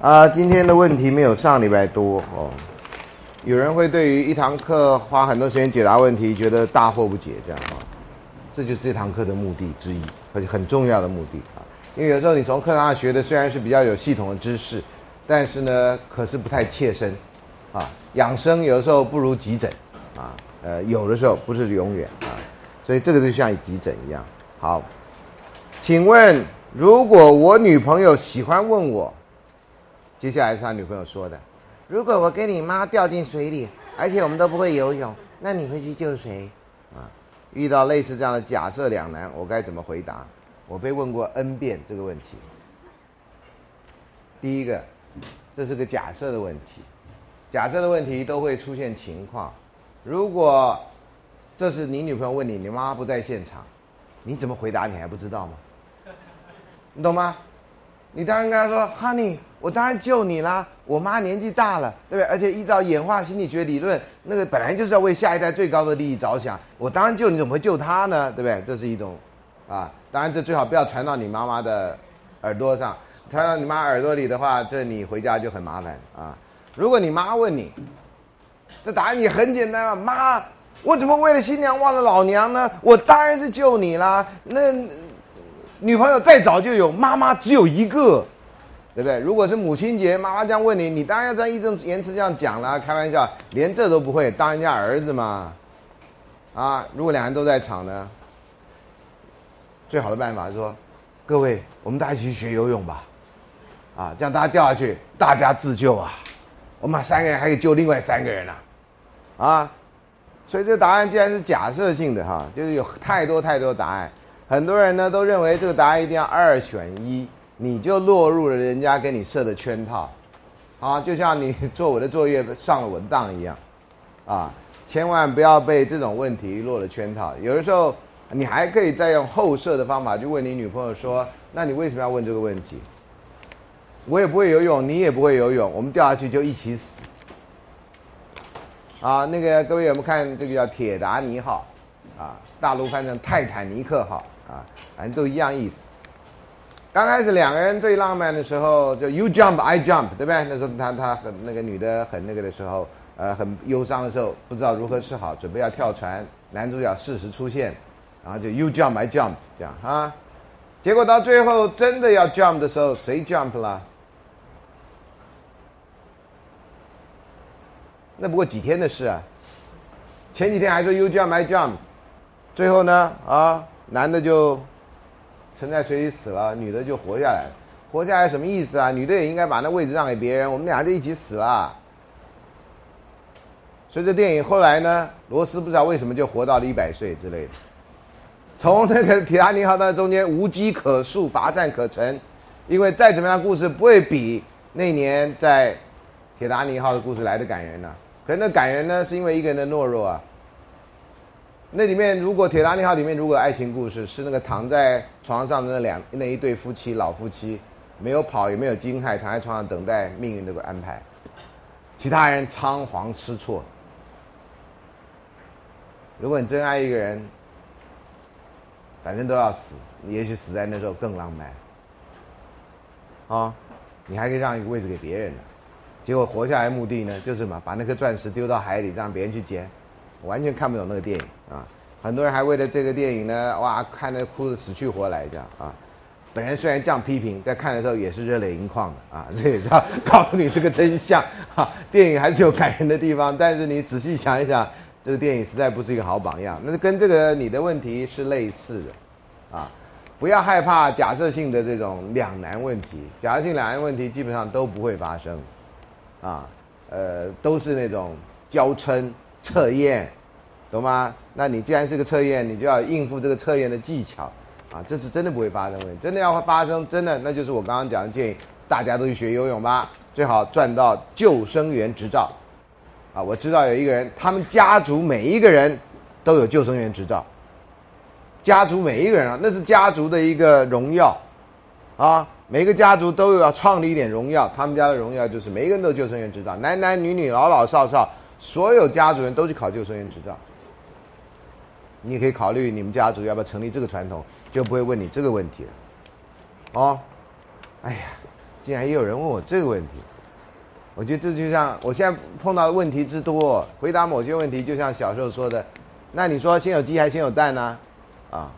啊，今天的问题没有上礼拜多哦。有人会对于一堂课花很多时间解答问题，觉得大惑不解，这样哈。这就是这堂课的目的之一，而且很重要的目的啊。因为有时候你从课堂上学的虽然是比较有系统的知识，但是呢，可是不太切身啊。养生有的时候不如急诊啊，呃，有的时候不是永远啊。所以这个就像急诊一样。好，请问，如果我女朋友喜欢问我？接下来是他女朋友说的：“如果我跟你妈掉进水里，而且我们都不会游泳，那你会去救谁？”啊，遇到类似这样的假设两难，我该怎么回答？我被问过 N 遍这个问题。第一个，这是个假设的问题，假设的问题都会出现情况。如果这是你女朋友问你，你妈妈不在现场，你怎么回答？你还不知道吗？你懂吗？你当然跟她说：“Honey。”我当然救你啦！我妈年纪大了，对不对？而且依照演化心理学理论，那个本来就是要为下一代最高的利益着想。我当然救你，怎么会救她呢？对不对？这是一种，啊，当然这最好不要传到你妈妈的耳朵上，传到你妈耳朵里的话，这你回家就很麻烦啊。如果你妈问你，这答案也很简单啊，妈，我怎么为了新娘忘了老娘呢？我当然是救你啦。那女朋友再早就有，妈妈只有一个。对不对？如果是母亲节，妈妈这样问你，你当然要这样义正言辞这样讲了。开玩笑，连这都不会，当人家儿子嘛？啊，如果两人都在场呢？最好的办法是说，各位，我们大家一起去学游泳吧。啊，这样大家掉下去，大家自救啊。我们三个人还可以救另外三个人呢。啊，所以这个答案既然是假设性的哈，就是有太多太多答案。很多人呢都认为这个答案一定要二选一。你就落入了人家给你设的圈套，啊，就像你做我的作业上了文档一样，啊，千万不要被这种问题落了圈套。有的时候，你还可以再用后设的方法去问你女朋友说：“那你为什么要问这个问题？”我也不会游泳，你也不会游泳，我们掉下去就一起死。啊，那个各位有没有看这个叫铁达尼号？啊，大陆翻成泰坦尼克号，啊，反正都一样意思。刚开始两个人最浪漫的时候，就 You jump, I jump，对不对？那时候他他很那个女的很那个的时候，呃，很忧伤的时候，不知道如何是好，准备要跳船。男主角适时出现，然后就 You jump, I jump，这样啊。结果到最后真的要 jump 的时候，谁 jump 了？那不过几天的事啊。前几天还说 You jump, I jump，最后呢啊，男的就。沉在水里死了，女的就活下来了。活下来什么意思啊？女的也应该把那位置让给别人，我们俩就一起死了。所以这电影后来呢，罗斯不知道为什么就活到了一百岁之类的。从那个铁达尼号那中间无机可述，乏善可陈，因为再怎么样故事不会比那年在铁达尼号的故事来的感人呢。可那感人呢，是因为一个人的懦弱啊。那里面，如果《铁达尼号》里面如果爱情故事是那个躺在床上的那两那一对夫妻老夫妻，没有跑也没有惊骇，躺在床上等待命运的安排，其他人仓皇失措。如果你真爱一个人，反正都要死，也许死在那时候更浪漫。啊，你还可以让一个位置给别人呢，结果活下来目的呢，就是什么？把那颗钻石丢到海里，让别人去捡。完全看不懂那个电影啊！很多人还为了这个电影呢，哇，看得哭得死去活来这样啊！本人虽然这样批评，在看的时候也是热泪盈眶的啊！这也是告诉你这个真相哈，电影还是有感人的地方，但是你仔细想一想，这个电影实在不是一个好榜样。那跟这个你的问题是类似的啊！不要害怕假设性的这种两难问题，假设性两难问题基本上都不会发生啊，呃，都是那种娇嗔。测验，懂吗？那你既然是个测验，你就要应付这个测验的技巧，啊，这是真的不会发生问题。真的要发生，真的那就是我刚刚讲的建议，大家都去学游泳吧，最好赚到救生员执照。我知道有一个人，他们家族每一个人都有救生员执照，家族每一个人啊，那是家族的一个荣耀，啊，每个家族都有要创立一点荣耀，他们家的荣耀就是每一个人都有救生员执照，男男女女、老老少少，所有家族人都去考救生员执照。你也可以考虑你们家族要不要成立这个传统，就不会问你这个问题了。哦，哎呀，竟然也有人问我这个问题，我觉得这就像我现在碰到的问题之多，回答某些问题就像小时候说的，那你说先有鸡还先有蛋呢？啊，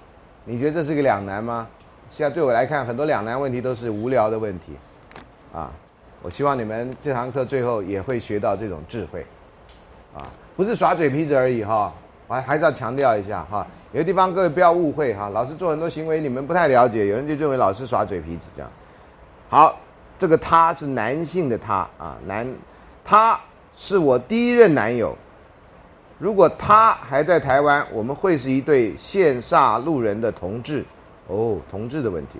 你觉得这是个两难吗？现在对我来看，很多两难问题都是无聊的问题，啊，我希望你们这堂课最后也会学到这种智慧，啊，不是耍嘴皮子而已哈，我还是要强调一下哈，有的地方各位不要误会哈，老师做很多行为你们不太了解，有人就认为老师耍嘴皮子这样。好，这个他是男性的他啊，男，他是我第一任男友，如果他还在台湾，我们会是一对羡煞路人的同志。哦，同志的问题，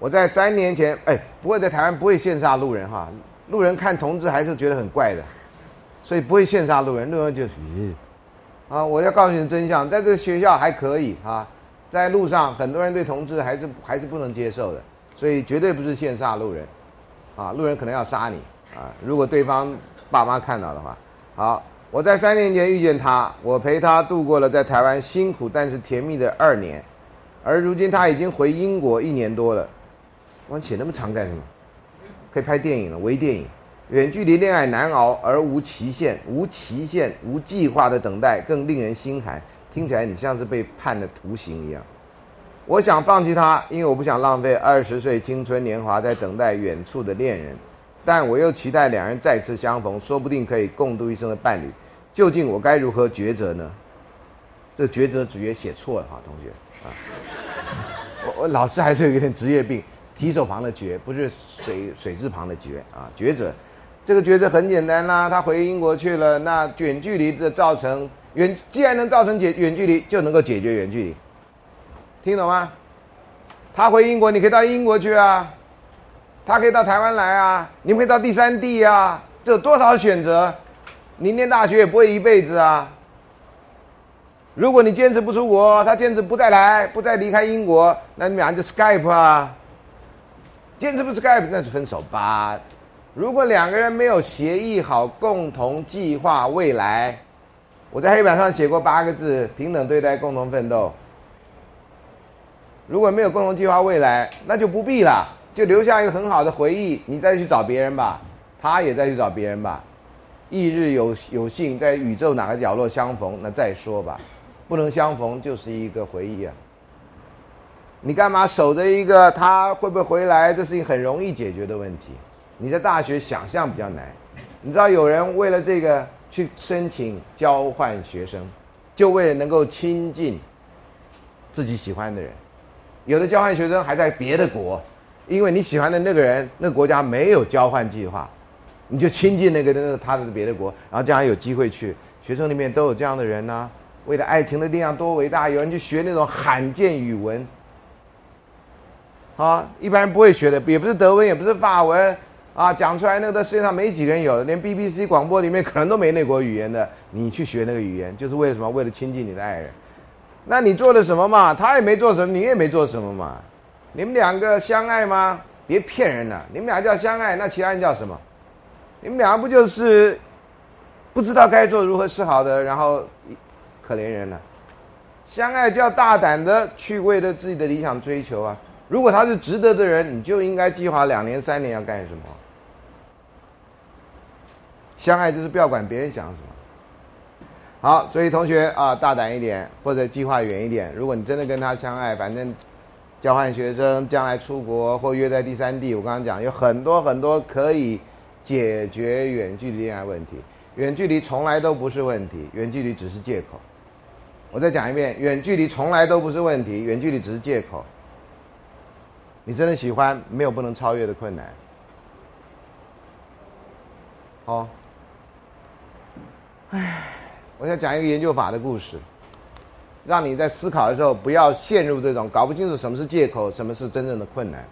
我在三年前，哎，不会在台湾不会羡煞路人哈，路人看同志还是觉得很怪的，所以不会羡煞路人，路人就是，啊，我要告诉你真相，在这个学校还可以啊，在路上很多人对同志还是还是不能接受的，所以绝对不是羡煞路人，啊，路人可能要杀你啊，如果对方爸妈看到的话，好，我在三年前遇见他，我陪他度过了在台湾辛苦但是甜蜜的二年。而如今他已经回英国一年多了，我写那么长干什么？可以拍电影了，微电影。远距离恋爱难熬而无期限、无期限、无计划的等待更令人心寒。听起来你像是被判的徒刑一样。我想放弃他，因为我不想浪费二十岁青春年华在等待远处的恋人，但我又期待两人再次相逢，说不定可以共度一生的伴侣。究竟我该如何抉择呢？这抉择主角写错了哈，同学啊。我我老师还是有一点职业病，提手旁的绝不是水水字旁的绝啊，抉择，这个抉择很简单啦，他回英国去了，那远距离的造成远，既然能造成解远距离，就能够解决远距离，听懂吗？他回英国，你可以到英国去啊，他可以到台湾来啊，你们可以到第三地啊，这有多少选择？你念大学也不会一辈子啊。如果你坚持不出国，他坚持不再来，不再离开英国，那你们俩就 Skype 啊。坚持不 Skype，那就分手吧。如果两个人没有协议好，共同计划未来，我在黑板上写过八个字：平等对待，共同奋斗。如果没有共同计划未来，那就不必了，就留下一个很好的回忆。你再去找别人吧，他也再去找别人吧。翌日有有幸在宇宙哪个角落相逢，那再说吧。不能相逢就是一个回忆啊！你干嘛守着一个他会不会回来？这是一个很容易解决的问题。你在大学想象比较难。你知道有人为了这个去申请交换学生，就为了能够亲近自己喜欢的人。有的交换学生还在别的国，因为你喜欢的那个人，那个国家没有交换计划，你就亲近那个那个他的别的国，然后将来有机会去。学生里面都有这样的人呢。为了爱情的力量多伟大！有人去学那种罕见语文，啊，一般人不会学的，也不是德文，也不是法文，啊，讲出来那个世界上没几个人有的，连 BBC 广播里面可能都没那国语言的。你去学那个语言，就是为了什么？为了亲近你的爱人。那你做了什么嘛？他也没做什么，你也没做什么嘛？你们两个相爱吗？别骗人了，你们俩叫相爱，那其他人叫什么？你们俩不就是不知道该做如何是好的，然后？可怜人了，相爱就要大胆的去为了自己的理想追求啊！如果他是值得的人，你就应该计划两年、三年要干什么。相爱就是不要管别人想什么。好，所以同学啊，大胆一点，或者计划远一点。如果你真的跟他相爱，反正交换学生、将来出国或约在第三地，我刚刚讲有很多很多可以解决远距离恋爱问题。远距离从来都不是问题，远距离只是借口。我再讲一遍，远距离从来都不是问题，远距离只是借口。你真的喜欢，没有不能超越的困难。好，唉，我想讲一个研究法的故事，让你在思考的时候不要陷入这种搞不清楚什么是借口，什么是真正的困难。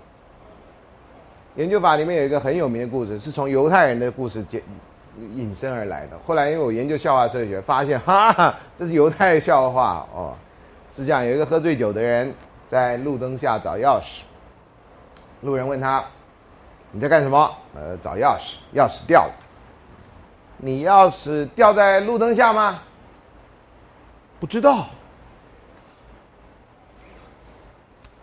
研究法里面有一个很有名的故事，是从犹太人的故事解。引申而来的。后来因为我研究笑话哲学，发现 哈，这是犹太笑话哦。是这样，有一个喝醉酒的人在路灯下找钥匙，路人问他：“你在干什么？”呃，找钥匙，钥匙掉了。你钥匙掉在路灯下吗？不知道。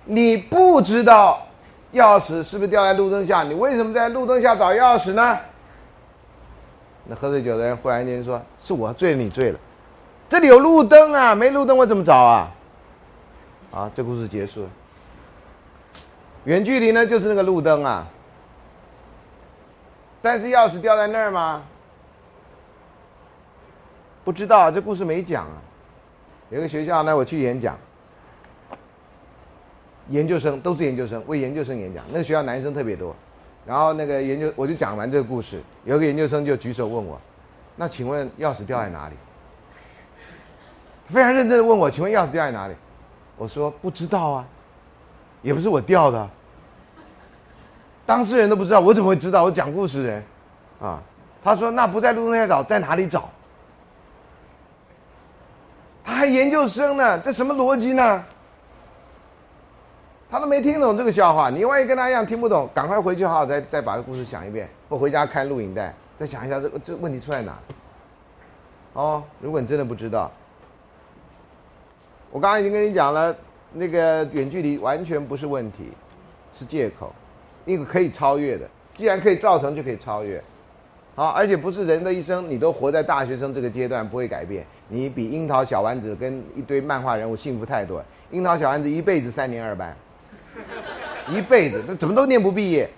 你不知道钥匙是不是掉在路灯下？你为什么在路灯下找钥匙呢？那喝醉酒的人忽然间说：“是我醉了，你醉了。这里有路灯啊，没路灯我怎么找啊？”啊，这故事结束了。远距离呢，就是那个路灯啊。但是钥匙掉在那儿吗？不知道，啊这故事没讲啊。有个学校呢，我去演讲。研究生都是研究生，为研究生演讲。那个学校男生特别多，然后那个研究我就讲完这个故事，有个研究生就举手问我：“那请问钥匙掉在哪里？”非常认真的问我：“请问钥匙掉在哪里？”我说：“不知道啊，也不是我掉的。”当事人都不知道，我怎么会知道？我讲故事人，啊，他说：“那不在路灯下找，在哪里找？”还研究生呢，这什么逻辑呢？他都没听懂这个笑话，你万一跟他一样听不懂，赶快回去好好再再把这故事想一遍，或回家看录影带，再想一下这个这问题出在哪。哦，如果你真的不知道，我刚刚已经跟你讲了，那个远距离完全不是问题，是借口，一个可以超越的，既然可以造成，就可以超越。好，而且不是人的一生，你都活在大学生这个阶段不会改变，你比樱桃小丸子跟一堆漫画人物幸福太多。樱桃小丸子一辈子三年二班。一辈子，他怎么都念不毕业，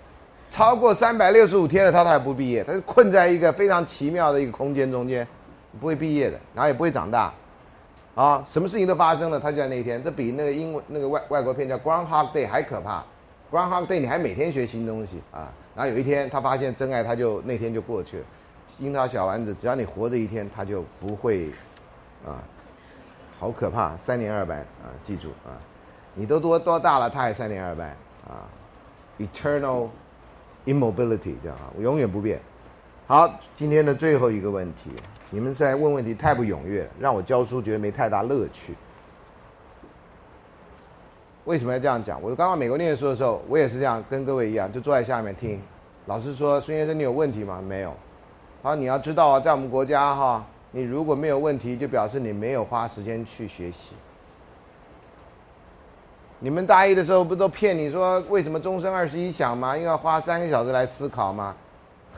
超过三百六十五天了，他都还不毕业，他就困在一个非常奇妙的一个空间中间，不会毕业的，然后也不会长大，啊，什么事情都发生了，他就在那一天，这比那个英文那个外外国片叫 Groundhog Day 还可怕，Groundhog Day 你还每天学新东西啊，然后有一天他发现真爱，他就那天就过去了，樱桃小丸子，只要你活着一天，他就不会，啊，好可怕，三年二班啊，记住啊。你都多多大了？他还三年二班啊，eternal immobility 这样啊，永远不变。好，今天的最后一个问题，你们在问问题太不踊跃，让我教书觉得没太大乐趣。为什么要这样讲？我刚刚美国念书的时候，我也是这样，跟各位一样，就坐在下面听。老师说：“孙先生，你有问题吗？”没有。好，你要知道啊，在我们国家哈，你如果没有问题，就表示你没有花时间去学习。你们大一的时候不都骗你说为什么钟声二十一响吗？因为要花三个小时来思考吗？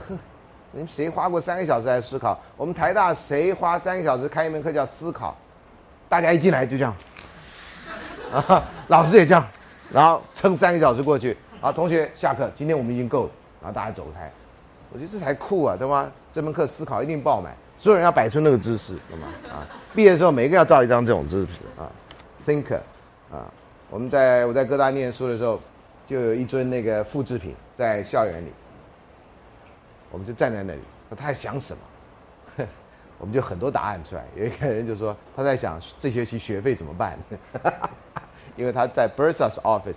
哼，你们谁花过三个小时来思考？我们台大谁花三个小时开一门课叫思考？大家一进来就这样，啊，老师也这样，然后撑三个小时过去，好，同学下课，今天我们已经够了，然后大家走开。我觉得这才酷啊，对吗？这门课思考一定爆满，所有人要摆出那个姿势，懂吗？啊，毕业的时候每个要照一张这种姿势啊，thinker，啊。我们在我在哥大念书的时候，就有一尊那个复制品在校园里，我们就站在那里，他在想什么？我们就很多答案出来。有一个人就说他在想这学期学费怎么办，因为他在 Bursa's office，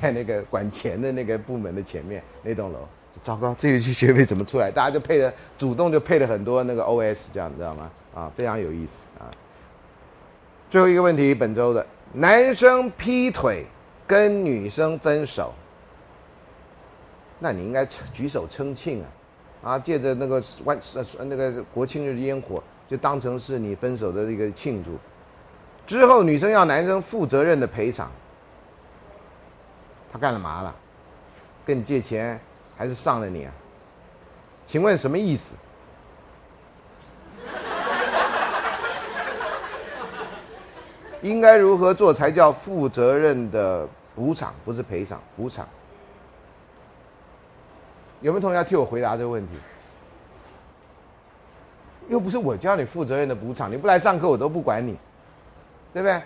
在那个管钱的那个部门的前面那栋楼。糟糕，这学期学费怎么出来？大家就配了，主动就配了很多那个 OS，这样你知道吗？啊，非常有意思啊。最后一个问题，本周的。男生劈腿，跟女生分手，那你应该举手称庆啊，啊，借着那个万呃那个国庆日的烟火，就当成是你分手的一个庆祝。之后女生要男生负责任的赔偿，他干了嘛了？跟你借钱还是上了你啊？请问什么意思？应该如何做才叫负责任的补偿？不是赔偿，补偿。有没有同学要替我回答这个问题？又不是我教你负责任的补偿，你不来上课我都不管你，对不对？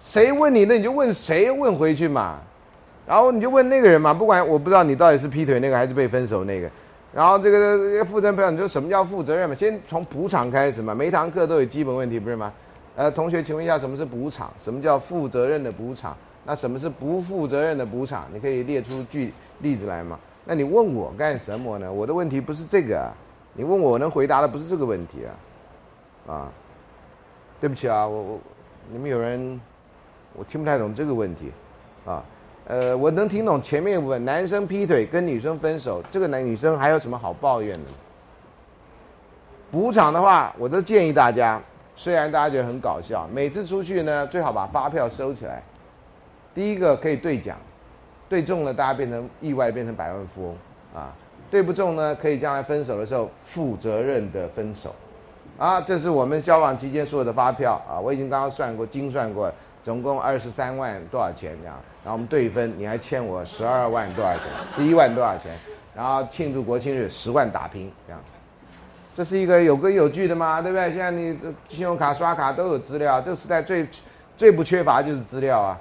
谁问你，那你就问谁问回去嘛。然后你就问那个人嘛，不管我不知道你到底是劈腿那个还是被分手那个。然后这个负责任朋友，你说什么叫负责任嘛？先从补偿开始嘛。每一堂课都有基本问题，不是吗？呃，同学，请问一下，什么是补偿？什么叫负责任的补偿？那什么是不负责任的补偿？你可以列出句例子来吗？那你问我干什么呢？我的问题不是这个啊，你问我能回答的不是这个问题啊，啊，对不起啊，我我你们有人我听不太懂这个问题，啊，呃，我能听懂前面一部分，男生劈腿跟女生分手，这个男女生还有什么好抱怨的？补偿的话，我都建议大家，虽然大家觉得很搞笑，每次出去呢，最好把发票收起来。第一个可以兑奖，对中了大家变成意外变成百万富翁啊，对不中呢，可以将来分手的时候负责任的分手。啊，这是我们交往期间所有的发票啊，我已经刚刚算过精算过，总共二十三万多少钱这样，然后我们对分，你还欠我十二万多少钱，十一万多少钱，然后庆祝国庆日十万打平这样。这是一个有根有据的嘛，对不对？现在你这信用卡刷卡都有资料，这个时代最最不缺乏就是资料啊。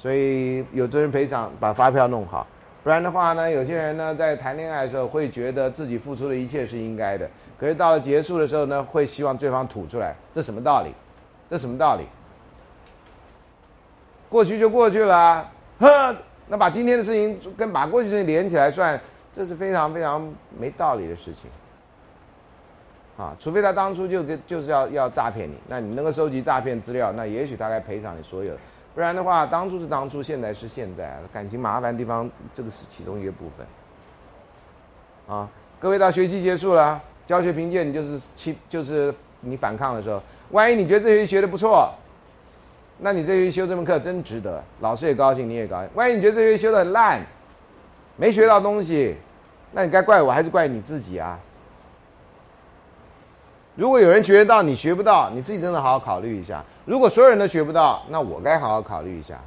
所以有责任赔偿，把发票弄好，不然的话呢，有些人呢在谈恋爱的时候会觉得自己付出的一切是应该的，可是到了结束的时候呢，会希望对方吐出来，这什么道理？这什么道理？过去就过去了，呵，那把今天的事情跟把过去的事情连起来算，这是非常非常没道理的事情。啊，除非他当初就跟就是要要诈骗你，那你能够收集诈骗资料，那也许他该赔偿你所有，不然的话，当初是当初，现在是现在，感情麻烦地方，这个是其中一个部分。啊，各位到学期结束了，教学评鉴你就是期就是你反抗的时候，万一你觉得这学期学的不错，那你这学期修这门课真值得，老师也高兴，你也高兴。万一你觉得这学期修的很烂，没学到东西，那你该怪我还是怪你自己啊？如果有人觉得到，你学不到，你自己真的好好考虑一下。如果所有人都学不到，那我该好好考虑一下，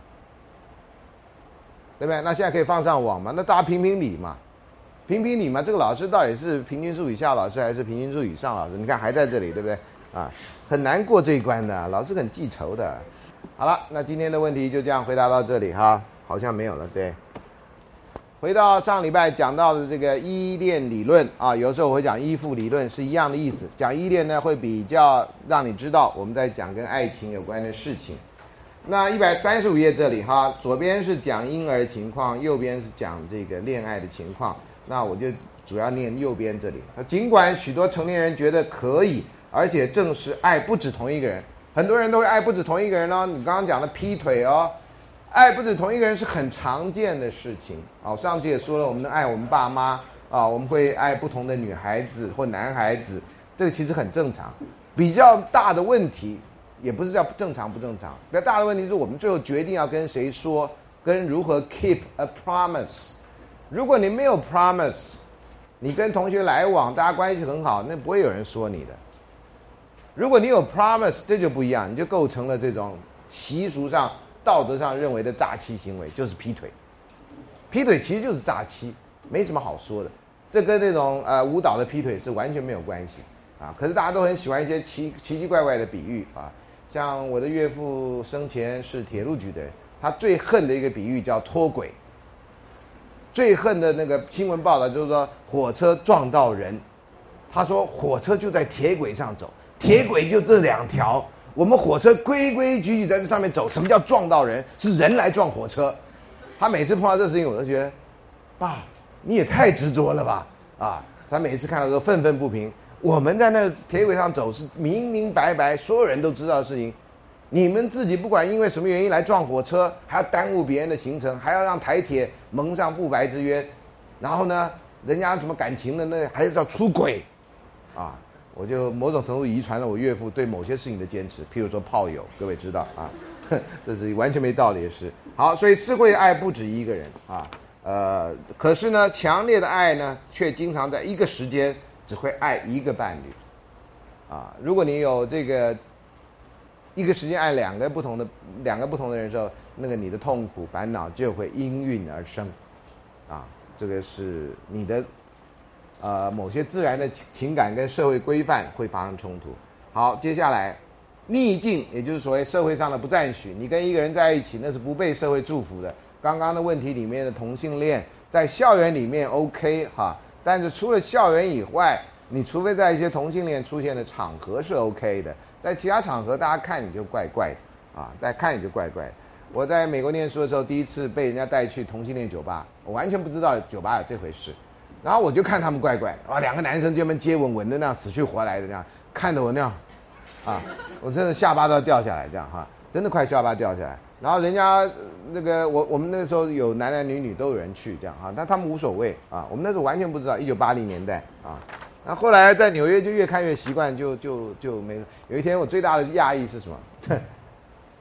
对不对？那现在可以放上网嘛？那大家评评理嘛，评评理嘛。这个老师到底是平均数以下老师还是平均数以上老师？你看还在这里，对不对？啊，很难过这一关的，老师很记仇的。好了，那今天的问题就这样回答到这里哈，好像没有了，对。回到上礼拜讲到的这个依恋理论啊，有时候我会讲依附理论是一样的意思。讲依恋呢，会比较让你知道我们在讲跟爱情有关的事情。那一百三十五页这里哈，左边是讲婴儿情况，右边是讲这个恋爱的情况。那我就主要念右边这里。那尽管许多成年人觉得可以，而且证实爱不止同一个人，很多人都会爱不止同一个人哦。你刚刚讲的劈腿哦。爱不止同一个人是很常见的事情啊。上次也说了，我们能爱我们爸妈啊，我们会爱不同的女孩子或男孩子，这个其实很正常。比较大的问题，也不是叫正常不正常，比较大的问题是我们最后决定要跟谁说，跟如何 keep a promise。如果你没有 promise，你跟同学来往，大家关系很好，那不会有人说你的。如果你有 promise，这就不一样，你就构成了这种习俗上。道德上认为的诈欺行为就是劈腿，劈腿其实就是诈欺，没什么好说的。这跟那种呃舞蹈的劈腿是完全没有关系啊。可是大家都很喜欢一些奇奇奇怪怪的比喻啊，像我的岳父生前是铁路局的人，他最恨的一个比喻叫脱轨。最恨的那个新闻报道就是说火车撞到人，他说火车就在铁轨上走，铁轨就这两条。我们火车规规矩矩在这上面走，什么叫撞到人？是人来撞火车。他每次碰到这事情，我都觉得，爸，你也太执着了吧！啊，他每次看到都愤愤不平。我们在那铁轨上走是明明白白，所有人都知道的事情。你们自己不管因为什么原因来撞火车，还要耽误别人的行程，还要让台铁蒙上不白之冤，然后呢，人家什么感情的那还是叫出轨，啊。我就某种程度遗传了我岳父对某些事情的坚持，譬如说炮友，各位知道啊，这是完全没道理的事。好，所以是会爱不止一个人啊，呃，可是呢，强烈的爱呢，却经常在一个时间只会爱一个伴侣，啊，如果你有这个一个时间爱两个不同的两个不同的人时候，那个你的痛苦烦恼就会应运而生，啊，这个是你的。呃，某些自然的情情感跟社会规范会发生冲突。好，接下来逆境，也就是所谓社会上的不赞许，你跟一个人在一起，那是不被社会祝福的。刚刚的问题里面的同性恋，在校园里面 OK 哈，但是除了校园以外，你除非在一些同性恋出现的场合是 OK 的，在其他场合大家看你就怪怪的啊，大家看你就怪怪的。我在美国念书的时候，第一次被人家带去同性恋酒吧，我完全不知道酒吧有这回事。然后我就看他们怪怪，啊，两个男生专门接吻，吻的那样死去活来的这样，看得我那样，啊，我真的下巴都要掉下来这样哈，真的快下巴掉下来。然后人家那个我我们那时候有男男女女都有人去这样哈，但他们无所谓啊。我们那时候完全不知道，一九八零年代啊。那后来在纽约就越看越习惯，就就就没。有一天我最大的讶异是什么？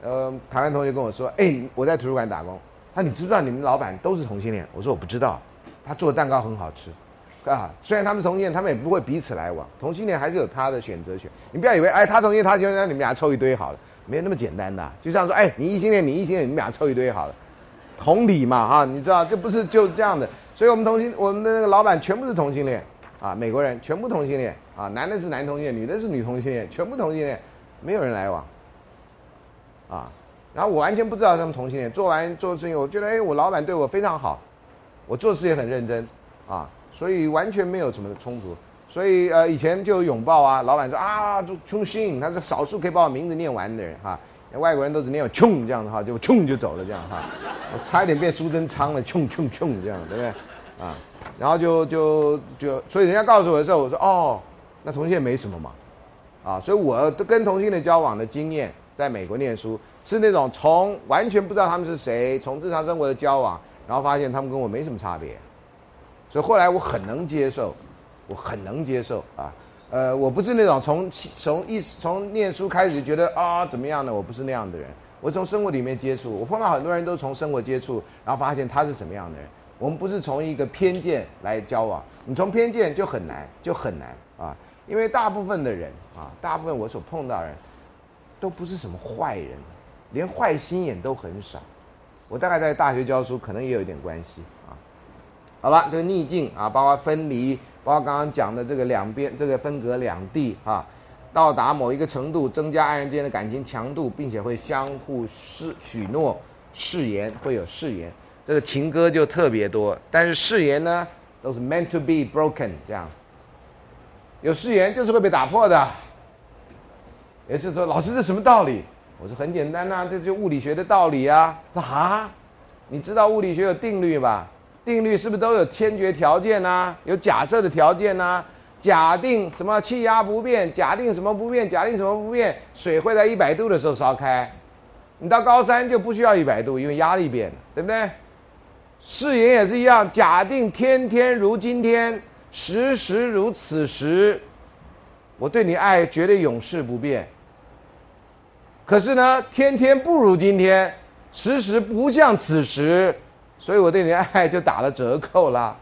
呃，台湾同学跟我说：“哎，我在图书馆打工，他你知不知道你们老板都是同性恋？”我说：“我不知道。”他做的蛋糕很好吃，啊，虽然他们同性恋，他们也不会彼此来往。同性恋还是有他的选择权。你不要以为哎，他同性恋，他就让，你们俩凑一堆好了。没有那么简单的，就像说，哎，你异性恋，你异性恋，你们俩凑一堆好了，同理嘛，哈，你知道，这不是就这样的。所以我们同性，我们的那个老板全部是同性恋，啊，美国人全部同性恋，啊，男的是男同性恋，女的是女同性恋，全部同性恋，没有人来往，啊，然后我完全不知道他们同性恋。做完做事情，我觉得，哎，我老板对我非常好，我做事也很认真，啊，所以完全没有什么冲突。所以呃，以前就有拥抱啊，老板说啊，就冲信，他是少数可以把我名字念完的人哈，外国人都只念冲这样的哈，就冲就走了这样哈，我差一点变苏贞昌了，冲冲冲这样，对不对？啊，然后就就就，所以人家告诉我的时候，我说哦，那同性恋没什么嘛，啊，所以我跟同性的交往的经验，在美国念书是那种从完全不知道他们是谁，从日常生活的交往，然后发现他们跟我没什么差别，所以后来我很能接受。我很能接受啊，呃，我不是那种从从一从念书开始就觉得啊怎么样呢？我不是那样的人。我从生活里面接触，我碰到很多人都从生活接触，然后发现他是什么样的人。我们不是从一个偏见来交往，你从偏见就很难，就很难啊。因为大部分的人啊，大部分我所碰到的人，都不是什么坏人，连坏心眼都很少。我大概在大学教书，可能也有一点关系啊。好了，这个逆境啊，包括分离。包括刚刚讲的这个两边这个分隔两地啊，到达某一个程度，增加爱人之间的感情强度，并且会相互誓许诺誓言，会有誓言，这个情歌就特别多。但是誓言呢，都是 meant to be broken 这样，有誓言就是会被打破的。也就是说，老师这什么道理？我说很简单呐，这就物理学的道理啊。说啊，你知道物理学有定律吧？定律是不是都有先决条件呐？有假设的条件呐？假定什么气压不变？假定什么不变？假定什么不变？水会在一百度的时候烧开。你到高三就不需要一百度，因为压力变了，对不对？誓言也是一样，假定天天如今天，时时如此时，我对你爱绝对永世不变。可是呢，天天不如今天，时时不像此时。所以我对你的爱就打了折扣了，